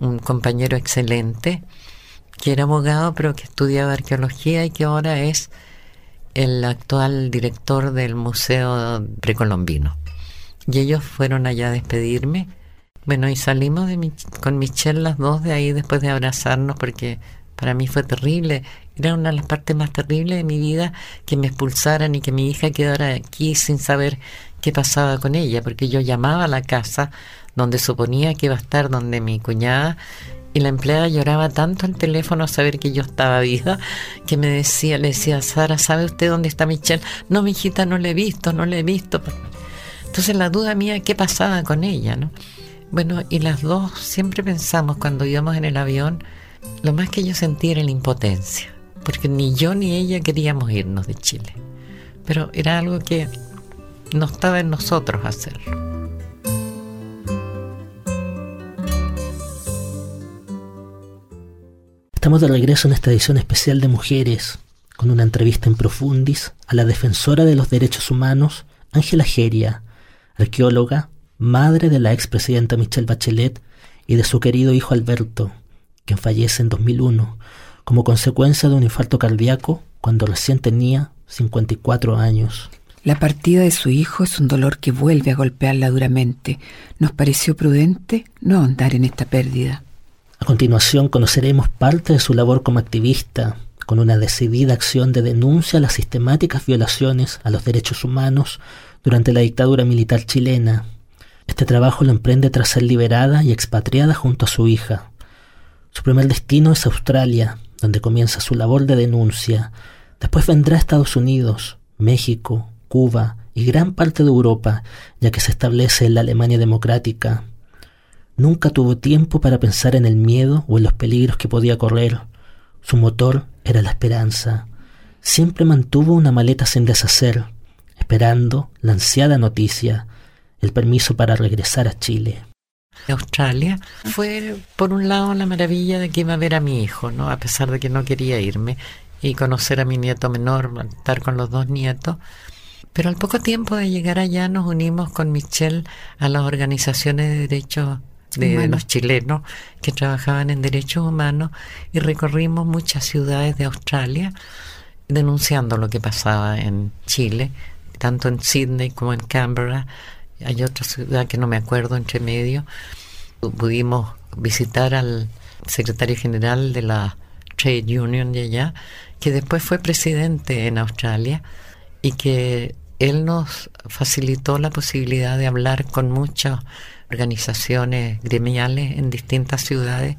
un compañero excelente, que era abogado pero que estudiaba arqueología y que ahora es el actual director del Museo Precolombino. Y ellos fueron allá a despedirme. Bueno, y salimos de con Michelle las dos de ahí después de abrazarnos porque para mí fue terrible. Era una de las partes más terribles de mi vida que me expulsaran y que mi hija quedara aquí sin saber qué pasaba con ella, porque yo llamaba a la casa donde suponía que iba a estar, donde mi cuñada y la empleada lloraba tanto al teléfono a saber que yo estaba viva, que me decía, le decía, Sara, ¿sabe usted dónde está Michelle? No, mi hijita, no le he visto, no le he visto. Entonces la duda mía, ¿qué pasaba con ella? ¿no? Bueno, y las dos siempre pensamos cuando íbamos en el avión, lo más que yo sentía era la impotencia, porque ni yo ni ella queríamos irnos de Chile. Pero era algo que no estaba en nosotros hacerlo. Estamos de regreso en esta edición especial de Mujeres, con una entrevista en profundis a la defensora de los derechos humanos, Ángela Geria, arqueóloga, madre de la expresidenta Michelle Bachelet y de su querido hijo Alberto, quien fallece en 2001 como consecuencia de un infarto cardíaco cuando recién tenía 54 años. La partida de su hijo es un dolor que vuelve a golpearla duramente. Nos pareció prudente no ahondar en esta pérdida. A continuación conoceremos parte de su labor como activista, con una decidida acción de denuncia a las sistemáticas violaciones a los derechos humanos durante la dictadura militar chilena. Este trabajo lo emprende tras ser liberada y expatriada junto a su hija. Su primer destino es Australia, donde comienza su labor de denuncia. Después vendrá Estados Unidos, México, Cuba y gran parte de Europa, ya que se establece en la Alemania democrática. Nunca tuvo tiempo para pensar en el miedo o en los peligros que podía correr. Su motor era la esperanza. Siempre mantuvo una maleta sin deshacer, esperando la ansiada noticia, el permiso para regresar a Chile. Australia fue por un lado la maravilla de que iba a ver a mi hijo, ¿no? A pesar de que no quería irme y conocer a mi nieto menor, estar con los dos nietos. Pero al poco tiempo de llegar allá nos unimos con Michelle a las organizaciones de derechos de los chilenos que trabajaban en derechos humanos y recorrimos muchas ciudades de Australia denunciando lo que pasaba en Chile, tanto en Sydney como en Canberra. Hay otra ciudad que no me acuerdo entre medio. Pudimos visitar al secretario general de la Trade Union de allá, que después fue presidente en Australia y que él nos facilitó la posibilidad de hablar con muchas organizaciones gremiales en distintas ciudades.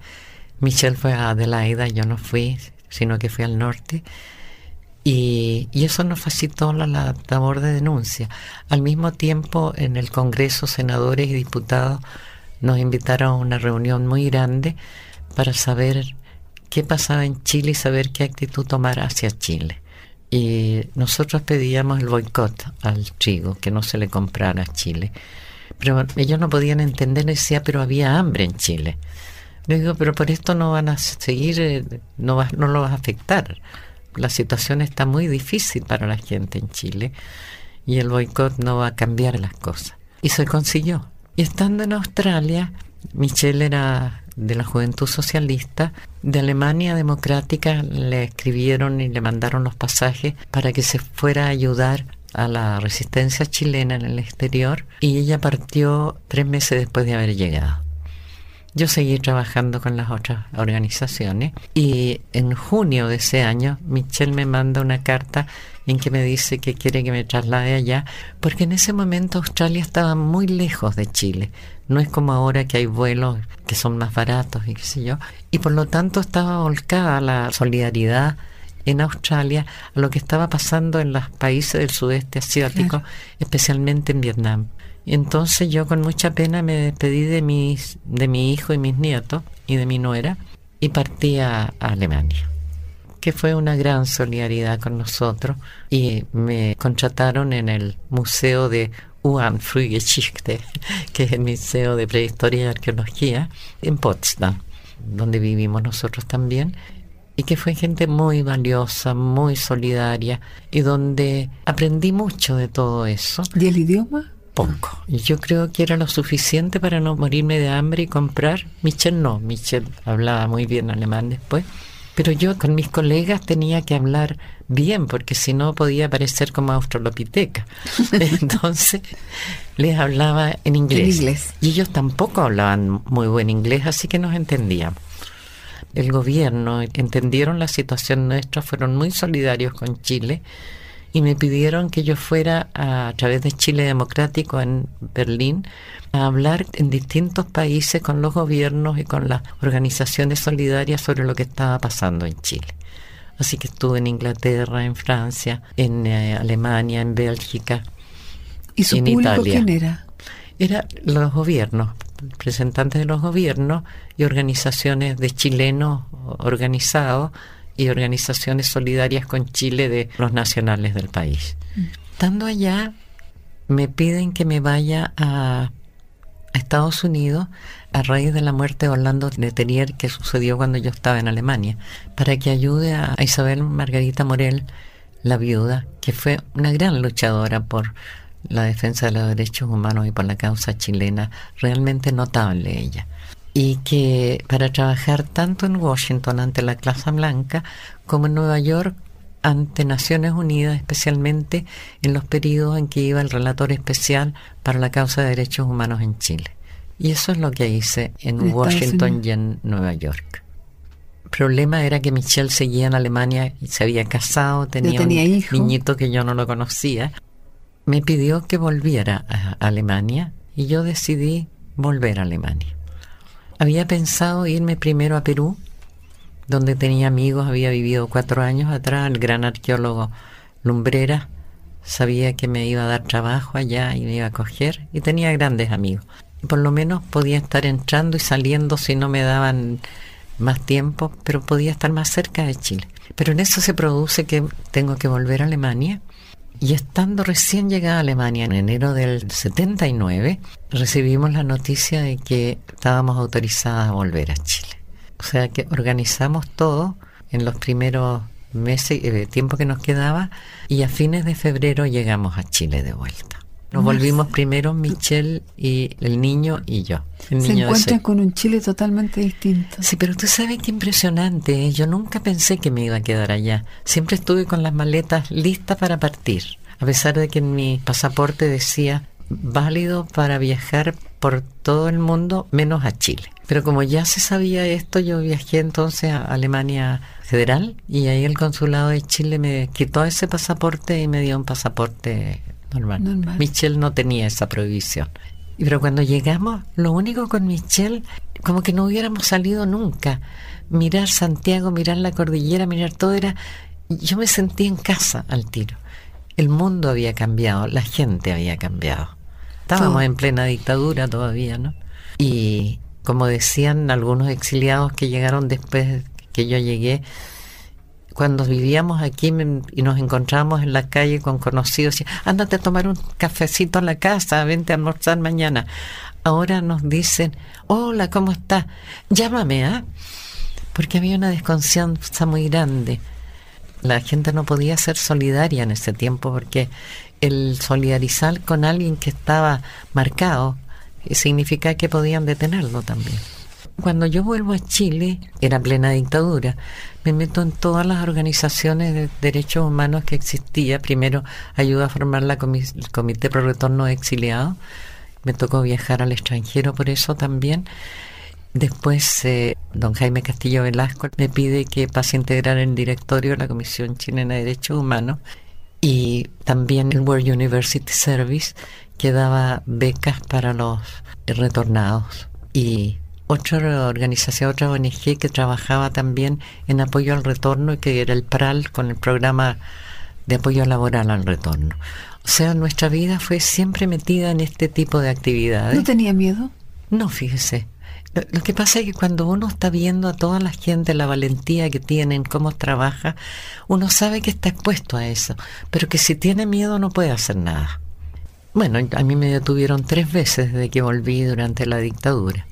Michelle fue a Adelaida, yo no fui, sino que fui al norte. Y, eso nos facilitó la, la, labor de denuncia. Al mismo tiempo, en el Congreso, senadores y diputados nos invitaron a una reunión muy grande para saber qué pasaba en Chile y saber qué actitud tomar hacia Chile. Y nosotros pedíamos el boicot al trigo, que no se le comprara a Chile. Pero ellos no podían entender, decía, pero había hambre en Chile. Le digo, pero por esto no van a seguir, eh, no, va, no lo va a afectar. La situación está muy difícil para la gente en Chile y el boicot no va a cambiar las cosas. Y se consiguió. Y estando en Australia, Michelle era de la Juventud Socialista de Alemania Democrática le escribieron y le mandaron los pasajes para que se fuera a ayudar a la resistencia chilena en el exterior y ella partió tres meses después de haber llegado. Yo seguí trabajando con las otras organizaciones y en junio de ese año Michelle me manda una carta en que me dice que quiere que me traslade allá porque en ese momento Australia estaba muy lejos de Chile. No es como ahora que hay vuelos que son más baratos y qué sé yo. Y por lo tanto estaba volcada la solidaridad en Australia a lo que estaba pasando en los países del sudeste asiático, especialmente en Vietnam. Entonces yo con mucha pena me despedí de, mis, de mi hijo y mis nietos y de mi nuera y partí a, Alemania, que fue una gran solidaridad con nosotros y me contrataron en el Museo de UAN Frühgeschichte, que es el Museo de Prehistoria y Arqueología en Potsdam, donde vivimos nosotros también y que fue gente muy valiosa, muy solidaria y donde aprendí mucho de todo eso. ¿Y el idioma? Poco. Yo creo que era lo suficiente para no morirme de hambre y comprar. Michelle no, Michelle hablaba muy bien alemán después. Pero yo con mis colegas tenía que hablar bien, porque si no podía parecer como australopiteca. Entonces les hablaba en inglés. en inglés. Y ellos tampoco hablaban muy buen inglés, así que nos entendíamos. El gobierno entendieron la situación nuestra, fueron muy solidarios con Chile y me pidieron que yo fuera a, través de Chile Democrático en Berlín a hablar en distintos países con los gobiernos y con las organizaciones solidarias sobre lo que estaba pasando en Chile. Así que estuve en Inglaterra, en Francia, en eh, Alemania, en Bélgica. ¿Y su en público Italia. quién era? Era los gobiernos, representantes de los gobiernos y organizaciones de chilenos organizados y organizaciones solidarias con Chile de los nacionales del país. Estando allá, me piden que me vaya a, Estados Unidos a raíz de la muerte de Orlando Letelier que sucedió cuando yo estaba en Alemania, para que ayude a, a Isabel Margarita Morel, la viuda, que fue una gran luchadora por la defensa de los derechos humanos y por la causa chilena, realmente notable ella y que para trabajar tanto en Washington ante la Casa Blanca como en Nueva York ante Naciones Unidas, especialmente en los periodos en que iba el relator especial para la causa de derechos humanos en Chile. Y eso es lo que hice en Washington y en Nueva York. El problema era que Michelle seguía en Alemania y se había casado, tenía, un niñito que yo no lo conocía. Me pidió que volviera a Alemania y yo decidí volver a Alemania. Había pensado irme primero a Perú, donde tenía amigos, había vivido cuatro años atrás, el gran arqueólogo Lumbrera sabía que me iba a dar trabajo allá y me iba a coger y tenía grandes amigos. Por lo menos podía estar entrando y saliendo si no me daban más tiempo, pero podía estar más cerca de Chile. Pero en eso se produce que tengo que volver a Alemania y estando recién llegada a Alemania en enero del 79, recibimos la noticia de que estábamos autorizadas a volver a Chile. O sea que organizamos todo en los primeros meses, el eh, tiempo que nos quedaba, y a fines de febrero llegamos a Chile de vuelta. Nos volvimos primero Michelle y el niño y yo. Se encuentran con un Chile totalmente distinto. Sí, pero tú sabes qué impresionante. ¿eh? Yo nunca pensé que me iba a quedar allá. Siempre estuve con las maletas listas para partir. A pesar de que en mi pasaporte decía válido para viajar por todo el mundo menos a Chile. Pero como ya se sabía esto, yo viajé entonces a Alemania Federal y ahí el consulado de Chile me quitó ese pasaporte y me dio un pasaporte normal. Michelle no tenía esa prohibición. Pero cuando llegamos, lo único con Michelle, como que no hubiéramos salido nunca. Mirar Santiago, mirar la cordillera, mirar todo era... Yo me sentí en casa al tiro. El mundo había cambiado, la gente había cambiado. Estábamos en plena dictadura todavía, ¿no? Y como decían algunos exiliados que llegaron después que yo llegué, cuando vivíamos aquí y nos encontramos en la calle con conocidos, ándate a tomar un cafecito a la casa, vente a almorzar mañana. Ahora nos dicen, hola, ¿cómo estás? Llámame, ¿ah? Porque había una desconfianza muy grande. La gente no podía ser solidaria en ese tiempo porque el solidarizar con alguien que estaba marcado eh, significa que podían detenerlo también. Cuando yo vuelvo a Chile, era plena dictadura, me meto en todas las organizaciones de derechos humanos que existía. Primero ayuda a formar la el Comité Pro Retorno de Exiliados. Me tocó viajar al extranjero por eso también. Después, eh, don Jaime Castillo Velasco me pide que pase a integrar el directorio de la Comisión Chilena de Derechos Humanos y también el World University Service que daba becas para los retornados. Y otra organización, otra ONG que trabajaba también en apoyo al retorno y que era el PRAL con el programa de apoyo laboral al retorno. O sea, nuestra vida fue siempre metida en este tipo de actividades. ¿No tenía miedo? No, fíjese. Lo, que pasa es que cuando uno está viendo a toda la gente, la valentía que tienen, cómo trabaja, uno sabe que está expuesto a eso, pero que si tiene miedo no puede hacer nada. Bueno, a mí me detuvieron tres veces desde que volví durante la dictadura.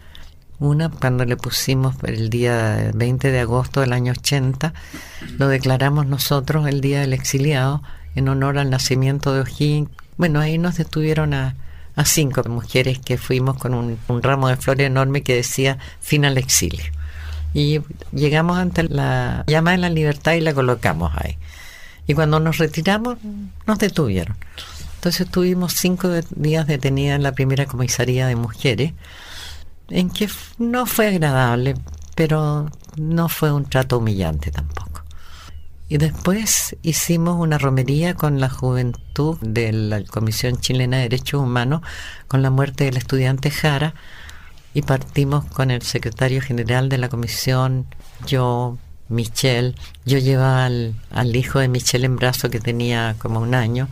Una cuando le pusimos el día 20 de agosto del año 80, lo declaramos nosotros el Día del Exiliado en honor al nacimiento de O'Higgins. Bueno, ahí nos detuvieron a, a cinco mujeres que fuimos con un, ramo de flores enorme que decía fin al exilio. Y llegamos ante la llama de la libertad y la colocamos ahí. Y cuando nos retiramos, nos detuvieron. Entonces estuvimos cinco días detenidas en la primera comisaría de mujeres en que no fue agradable, pero no fue un trato humillante tampoco. Y después hicimos una romería con la juventud de la Comisión Chilena de Derechos Humanos con la muerte del estudiante Jara y partimos con el secretario general de la comisión, yo, Michelle. Yo llevaba al, al hijo de Michelle en brazo que tenía como un año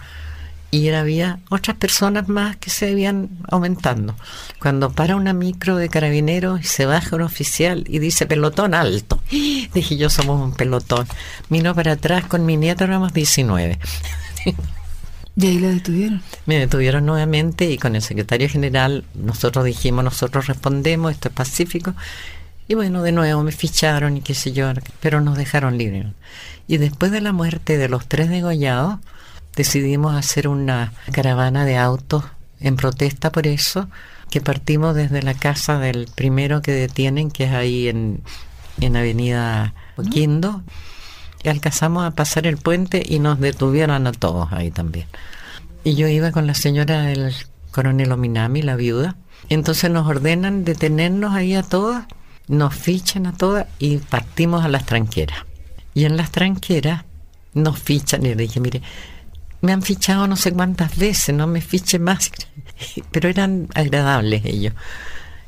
y había otras personas más que se iban aumentando. Cuando para una micro de carabineros y se baja un oficial y dice pelotón alto, dije yo somos un pelotón. Vino para atrás con mi nieto, éramos 19. ¿Y ahí lo detuvieron? Me detuvieron nuevamente y con el secretario general nosotros dijimos, nosotros respondemos, esto es pacífico. Y bueno, de nuevo me ficharon y qué sé yo, pero nos dejaron libres. Y después de la muerte de los tres degollados, decidimos hacer una caravana de autos en protesta por eso, que partimos desde la casa del primero que detienen, que es ahí en, en Avenida Quindo, y alcanzamos a pasar el puente y nos detuvieron a todos ahí también. Y yo iba con la señora del coronel Ominami, la viuda, entonces nos ordenan detenernos ahí a todas, nos fichan a todas y partimos a las tranqueras. Y en las tranqueras nos fichan y le dije, mire, me han fichado no sé cuántas veces, no me fiche más, pero eran agradables ellos.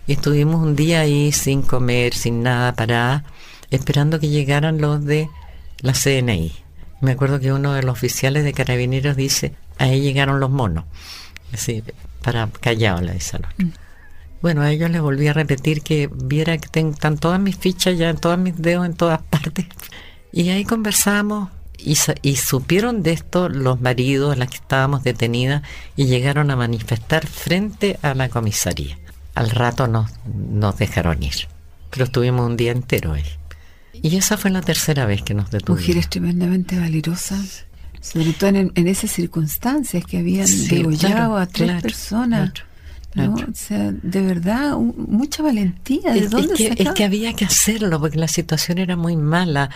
Y estuvimos un día ahí sin comer, sin nada, parada, esperando que llegaran los de la CNI. Me acuerdo que uno de los oficiales de carabineros dice, ahí llegaron los monos. Así, para callado la dice mm. Bueno, a ellos les volví a repetir que viera que están todas mis fichas ya, en todos mis dedos, en todas partes. Y ahí conversamos y, supieron de esto los maridos, las que estábamos detenidas, y llegaron a manifestar frente a la comisaría. Al rato nos, nos dejaron ir, pero estuvimos un día entero ahí. Y esa fue la tercera vez que nos detuvieron. Mujeres tremendamente valerosas. Sobre todo en, esas circunstancias que habían degollado a tres personas. ¿No? O sea, de verdad, mucha valentía. ¿De es, dónde que, es que había que hacerlo porque la situación era muy mala.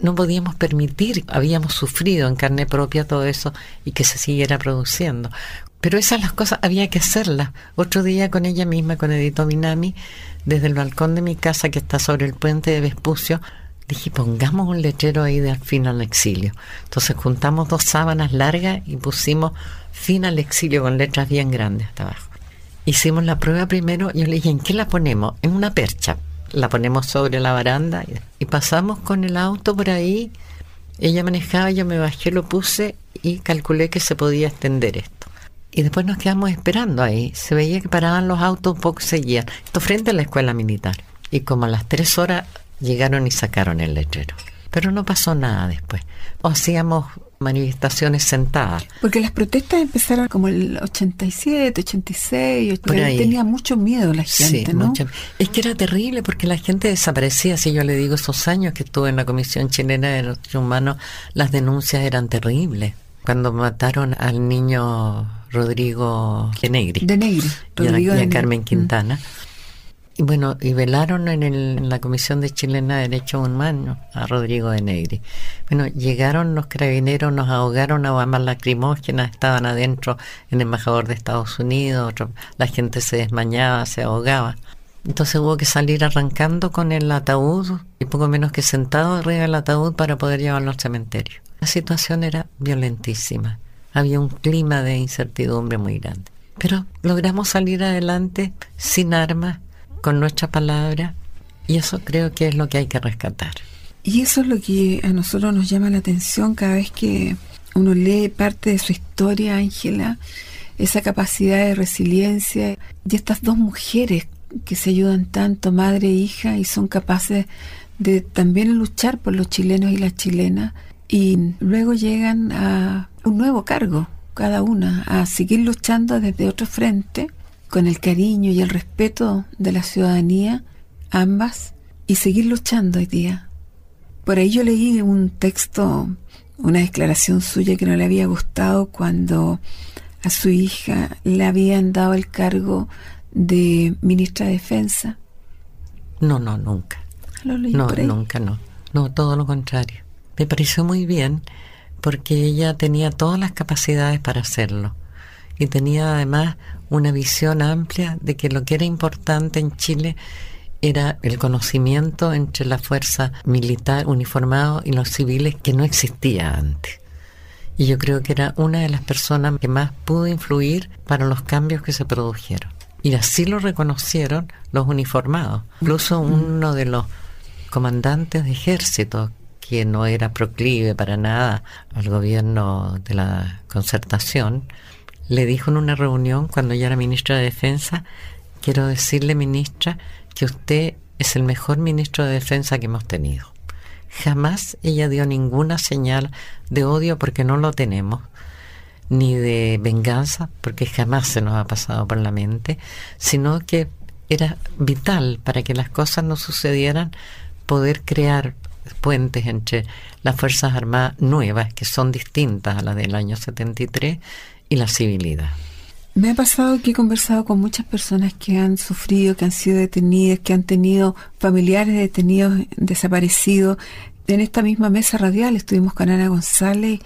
No podíamos permitir, habíamos sufrido en carne propia todo eso y que se siguiera produciendo. Pero esas las cosas había que hacerlas. Otro día con ella misma, con Edito Minami, desde el balcón de mi casa que está sobre el puente de Vespucio, dije, pongamos un letrero ahí de al fin al exilio. Entonces juntamos dos sábanas largas y pusimos fin al exilio con letras bien grandes hasta abajo. Hicimos la prueba primero, yo le dije, ¿en qué la ponemos? En una percha. La ponemos sobre la baranda y pasamos con el auto por ahí. Ella manejaba, yo me bajé, lo puse y calculé que se podía extender esto. Y después nos quedamos esperando ahí. Se veía que paraban los autos un poco seguían. Esto frente a la escuela militar. Y como a las tres horas llegaron y sacaron el letrero. Pero no pasó nada después. O hacíamos manifestaciones sentadas. Porque las protestas empezaron como el 87, 86, tenía mucho miedo la gente, ¿no? Es que era terrible porque la gente desaparecía. Si yo le digo esos años que estuve en la Comisión Chilena de Derechos Humanos, las denuncias eran terribles. Cuando mataron al niño Rodrigo de Negri. De Negri. y a, Carmen Quintana. Y bueno, y velaron en, el, en la Comisión de Chilena de Derechos Humanos a Rodrigo de Negri. Bueno, llegaron los carabineros, nos ahogaron a bombas lacrimógenas, estaban adentro el embajador de Estados Unidos, la gente se desmañaba, se ahogaba. Entonces hubo que salir arrancando con el ataúd y poco menos que sentado arriba del ataúd para poder llevarlo al cementerio. La situación era violentísima. Había un clima de incertidumbre muy grande. Pero logramos salir adelante sin armas, con nuestra palabra y eso creo que es lo que hay que rescatar. Y eso es lo que a nosotros nos llama la atención cada vez que uno lee parte de su historia, Ángela, esa capacidad de resiliencia y estas dos mujeres que se ayudan tanto, madre e hija, y son capaces de también luchar por los chilenos y las chilenas, y luego llegan a un nuevo cargo, cada una, a seguir luchando desde otro frente con el cariño y el respeto de la ciudadanía, ambas, y seguir luchando hoy día. Por ahí yo leí un texto, una declaración suya que no le había gustado cuando a su hija le habían dado el cargo de ministra de Defensa. No, no, nunca. no, nunca, no. No, todo lo contrario. Me pareció muy bien porque ella tenía todas las capacidades para hacerlo y tenía además una visión amplia de que lo que era importante en Chile era el conocimiento entre la fuerza militar uniformada y los civiles que no existía antes. Y yo creo que era una de las personas que más pudo influir para los cambios que se produjeron. Y así lo reconocieron los uniformados. Incluso uno de los comandantes de ejército, que no era proclive para nada al gobierno de la concertación, le dijo en una reunión cuando ella era ministra de Defensa, quiero decirle, ministra, que usted es el mejor ministro de Defensa que hemos tenido. Jamás ella dio ninguna señal de odio porque no lo tenemos, ni de venganza porque jamás se nos ha pasado por la mente, sino que era vital para que las cosas no sucedieran poder crear puentes entre las Fuerzas Armadas nuevas, que son distintas a las del año 73, y la civilidad. Me ha pasado que he conversado con muchas personas que han sufrido, que han sido detenidas, que han tenido familiares detenidos, desaparecidos. En esta misma mesa radial estuvimos con Ana González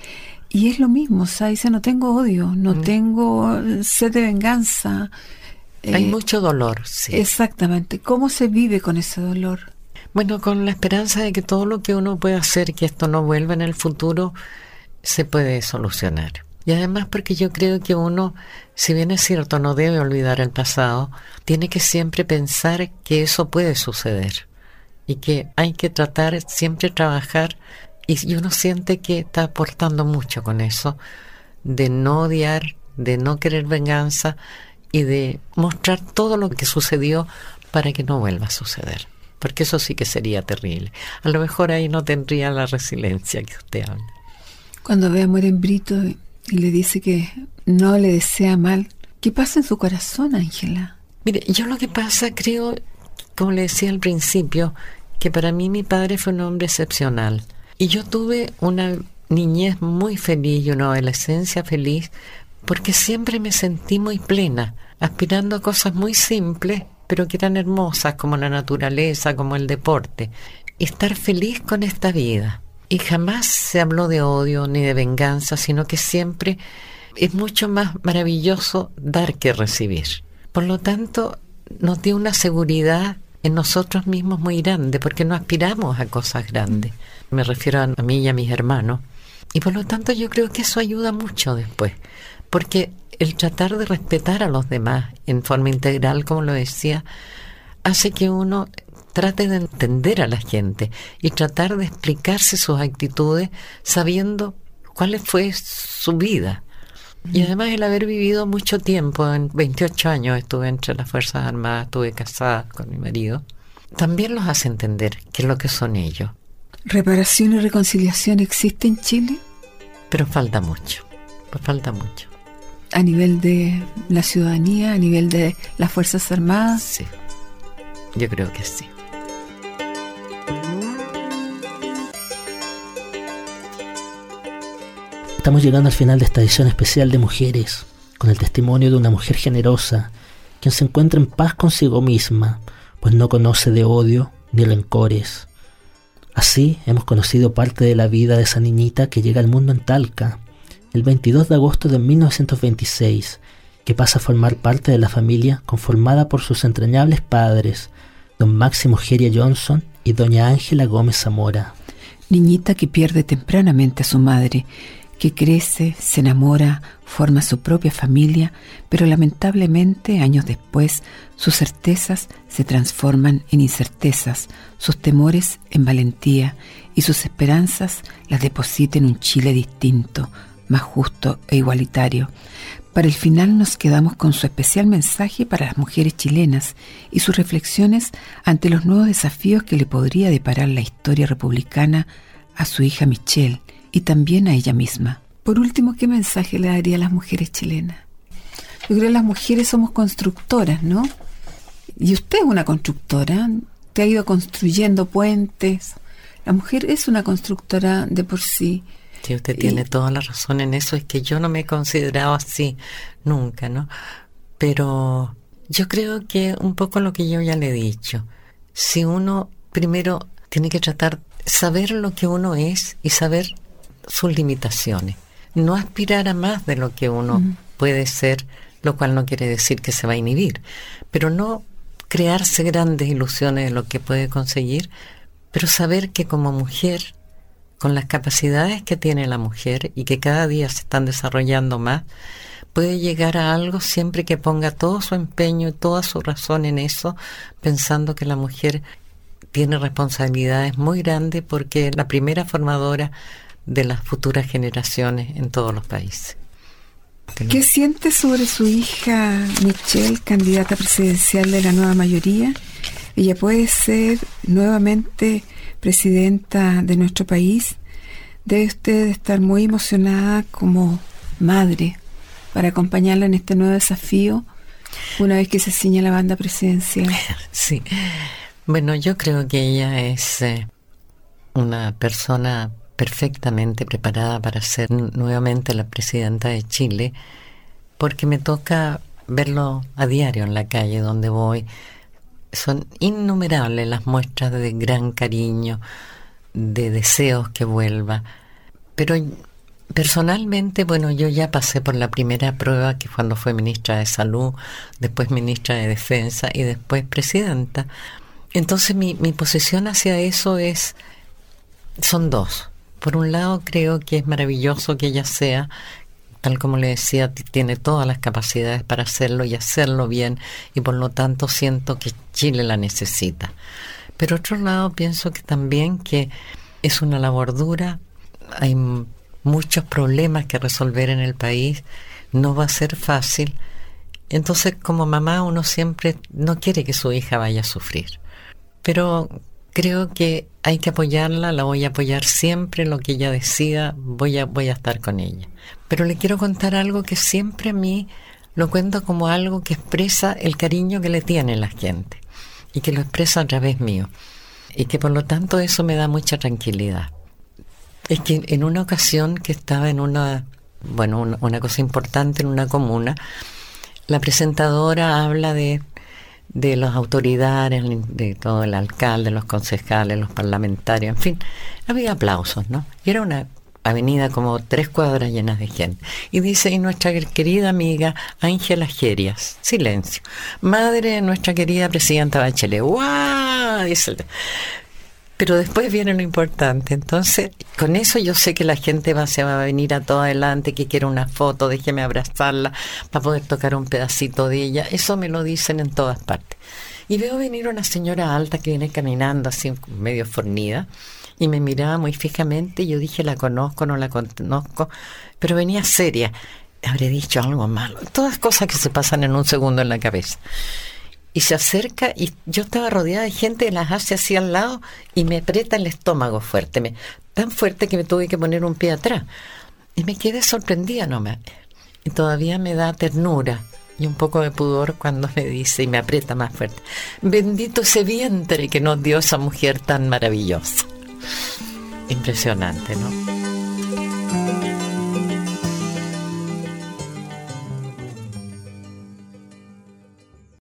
y es lo mismo, o sea, dice, no tengo odio, no mm. tengo sed de venganza. Hay eh, mucho dolor, sí. Exactamente. ¿Cómo se vive con ese dolor? Bueno, con la esperanza de que todo lo que uno puede hacer, que esto no vuelva en el futuro, se puede solucionar. Y además porque yo creo que uno, si bien es cierto, no debe olvidar el pasado, tiene que siempre pensar que eso puede suceder y que hay que tratar, siempre trabajar y uno siente que está aportando mucho con eso, de no odiar, de no querer venganza y de mostrar todo lo que sucedió para que no vuelva a suceder. Porque eso sí que sería terrible. A lo mejor ahí no tendría la resiliencia que usted habla. Cuando ve a en Brito y le dice que no le desea mal. ¿Qué pasa en su corazón, Ángela? Mire, yo lo que pasa creo, como le decía al principio, que para mí mi padre fue un hombre excepcional. Y yo tuve una niñez muy feliz y una adolescencia feliz porque siempre me sentí muy plena, aspirando a cosas muy simples, pero que eran hermosas, como la naturaleza, como el deporte, estar feliz con esta vida. Y jamás se habló de odio ni de venganza, sino que siempre es mucho más maravilloso dar que recibir. Por lo tanto, nos dio una seguridad en nosotros mismos muy grande, porque no aspiramos a cosas grandes. Me refiero a mí y a mis hermanos. Y por lo tanto yo creo que eso ayuda mucho después, porque el tratar de respetar a los demás en forma integral, como lo decía, hace que uno trate de entender a la gente y tratar de explicarse sus actitudes sabiendo cuál fue su vida. Y además el haber vivido mucho tiempo, en 28 años estuve entre las Fuerzas Armadas, estuve casada con mi marido, también los hace entender qué es lo que son ellos. ¿Reparación y reconciliación existe en Chile? Pero falta mucho, pues falta mucho. A nivel de la ciudadanía, a nivel de las Fuerzas Armadas. Sí, yo creo que sí. Estamos llegando al final de esta edición especial de Mujeres, con el testimonio de una mujer generosa, quien se encuentra en paz consigo misma, pues no conoce de odio ni rencores. Así hemos conocido parte de la vida de esa niñita que llega al mundo en Talca, el 22 de agosto de 1926, que pasa a formar parte de la familia conformada por sus entrañables padres, don Máximo Geria Johnson y doña Ángela Gómez Zamora. Niñita que pierde tempranamente a su madre que crece, se enamora, forma su propia familia, pero lamentablemente años después sus certezas se transforman en incertezas, sus temores en valentía y sus esperanzas las deposita en un Chile distinto, más justo e igualitario. Para el final nos quedamos con su especial mensaje para las mujeres chilenas y sus reflexiones ante los nuevos desafíos que le podría deparar la historia republicana a su hija Michelle, y también a ella misma. Por último, ¿qué mensaje le daría a las mujeres chilenas? Yo creo que las mujeres somos constructoras, ¿no? Y usted es una constructora, te ha ido construyendo puentes. La mujer es una constructora de por sí. Sí, usted tiene toda la razón en eso, es que yo no me he considerado así nunca, ¿no? Pero yo creo que un poco lo que yo ya le he dicho, si uno primero tiene que tratar saber lo que uno es y saber sus limitaciones. No aspirar a más de lo que uno puede ser, lo cual no quiere decir que se va a inhibir, pero no crearse grandes ilusiones de lo que puede conseguir, pero saber que como mujer, con las capacidades que tiene la mujer y que cada día se están desarrollando más, puede llegar a algo siempre que ponga todo su empeño y toda su razón en eso, pensando que la mujer tiene responsabilidades muy grandes porque la primera formadora de las futuras generaciones en todos los países. ¿Qué siente sobre su hija Michelle, candidata presidencial de la nueva mayoría? Ella puede ser nuevamente presidenta de nuestro país. Debe usted estar muy emocionada como madre para acompañarla en este nuevo desafío una vez que se ciña la banda presidencial. Sí. Bueno, yo creo que ella es eh, una persona perfectamente preparada para ser nuevamente la presidenta de Chile, porque me toca verlo a diario en la calle donde voy. Son innumerables las muestras de gran cariño, de deseos que vuelva. Pero personalmente, bueno, yo ya pasé por la primera prueba, que cuando fue ministra de Salud, después ministra de Defensa y después presidenta. Entonces mi, mi posición hacia eso es, son dos. Por un lado, creo que es maravilloso que ella sea, tal como le decía, tiene todas las capacidades para hacerlo y hacerlo bien, y por lo tanto siento que Chile la necesita. Pero otro lado, pienso que también que es una labor dura, hay muchos problemas que resolver en el país, no va a ser fácil. Entonces, como mamá, uno siempre no quiere que su hija vaya a sufrir. Pero creo que hay que apoyarla, la voy a apoyar siempre, lo que ella decida, voy a, voy a estar con ella. Pero le quiero contar algo que siempre a mí lo cuento como algo que expresa el cariño que le tiene la gente y que lo expresa a través mío y que por lo tanto eso me da mucha tranquilidad. Es que en una ocasión que estaba en una, bueno, una, una cosa importante en una comuna, la presentadora habla de, de las autoridades, de todo el alcalde, los concejales, los parlamentarios, en fin, había aplausos, ¿no? Y era una avenida como tres cuadras llenas de gente. Y dice, y nuestra querida amiga Ángela Gerias, silencio, madre de nuestra querida presidenta Bachelet, ¡guau! Dice, pero después viene lo importante. Entonces, con eso yo sé que la gente va, a venir a todo adelante, que quiere una foto, déjeme abrazarla para poder tocar un pedacito de ella. Eso me lo dicen en todas partes. Y veo venir una señora alta que viene caminando así medio fornida y me miraba muy fijamente y yo dije, la conozco, no la conozco, pero venía seria. Habré dicho algo malo. Todas cosas que se pasan en un segundo en la cabeza y se acerca y yo estaba rodeada de gente las hace así al lado y me aprieta el estómago fuerte, tan fuerte que me tuve que poner un pie atrás. Y me quedé sorprendida nomás. Y todavía me da ternura y un poco de pudor cuando me dice y me aprieta más fuerte, bendito ese vientre que nos dio esa mujer tan maravillosa. Impresionante, ¿no?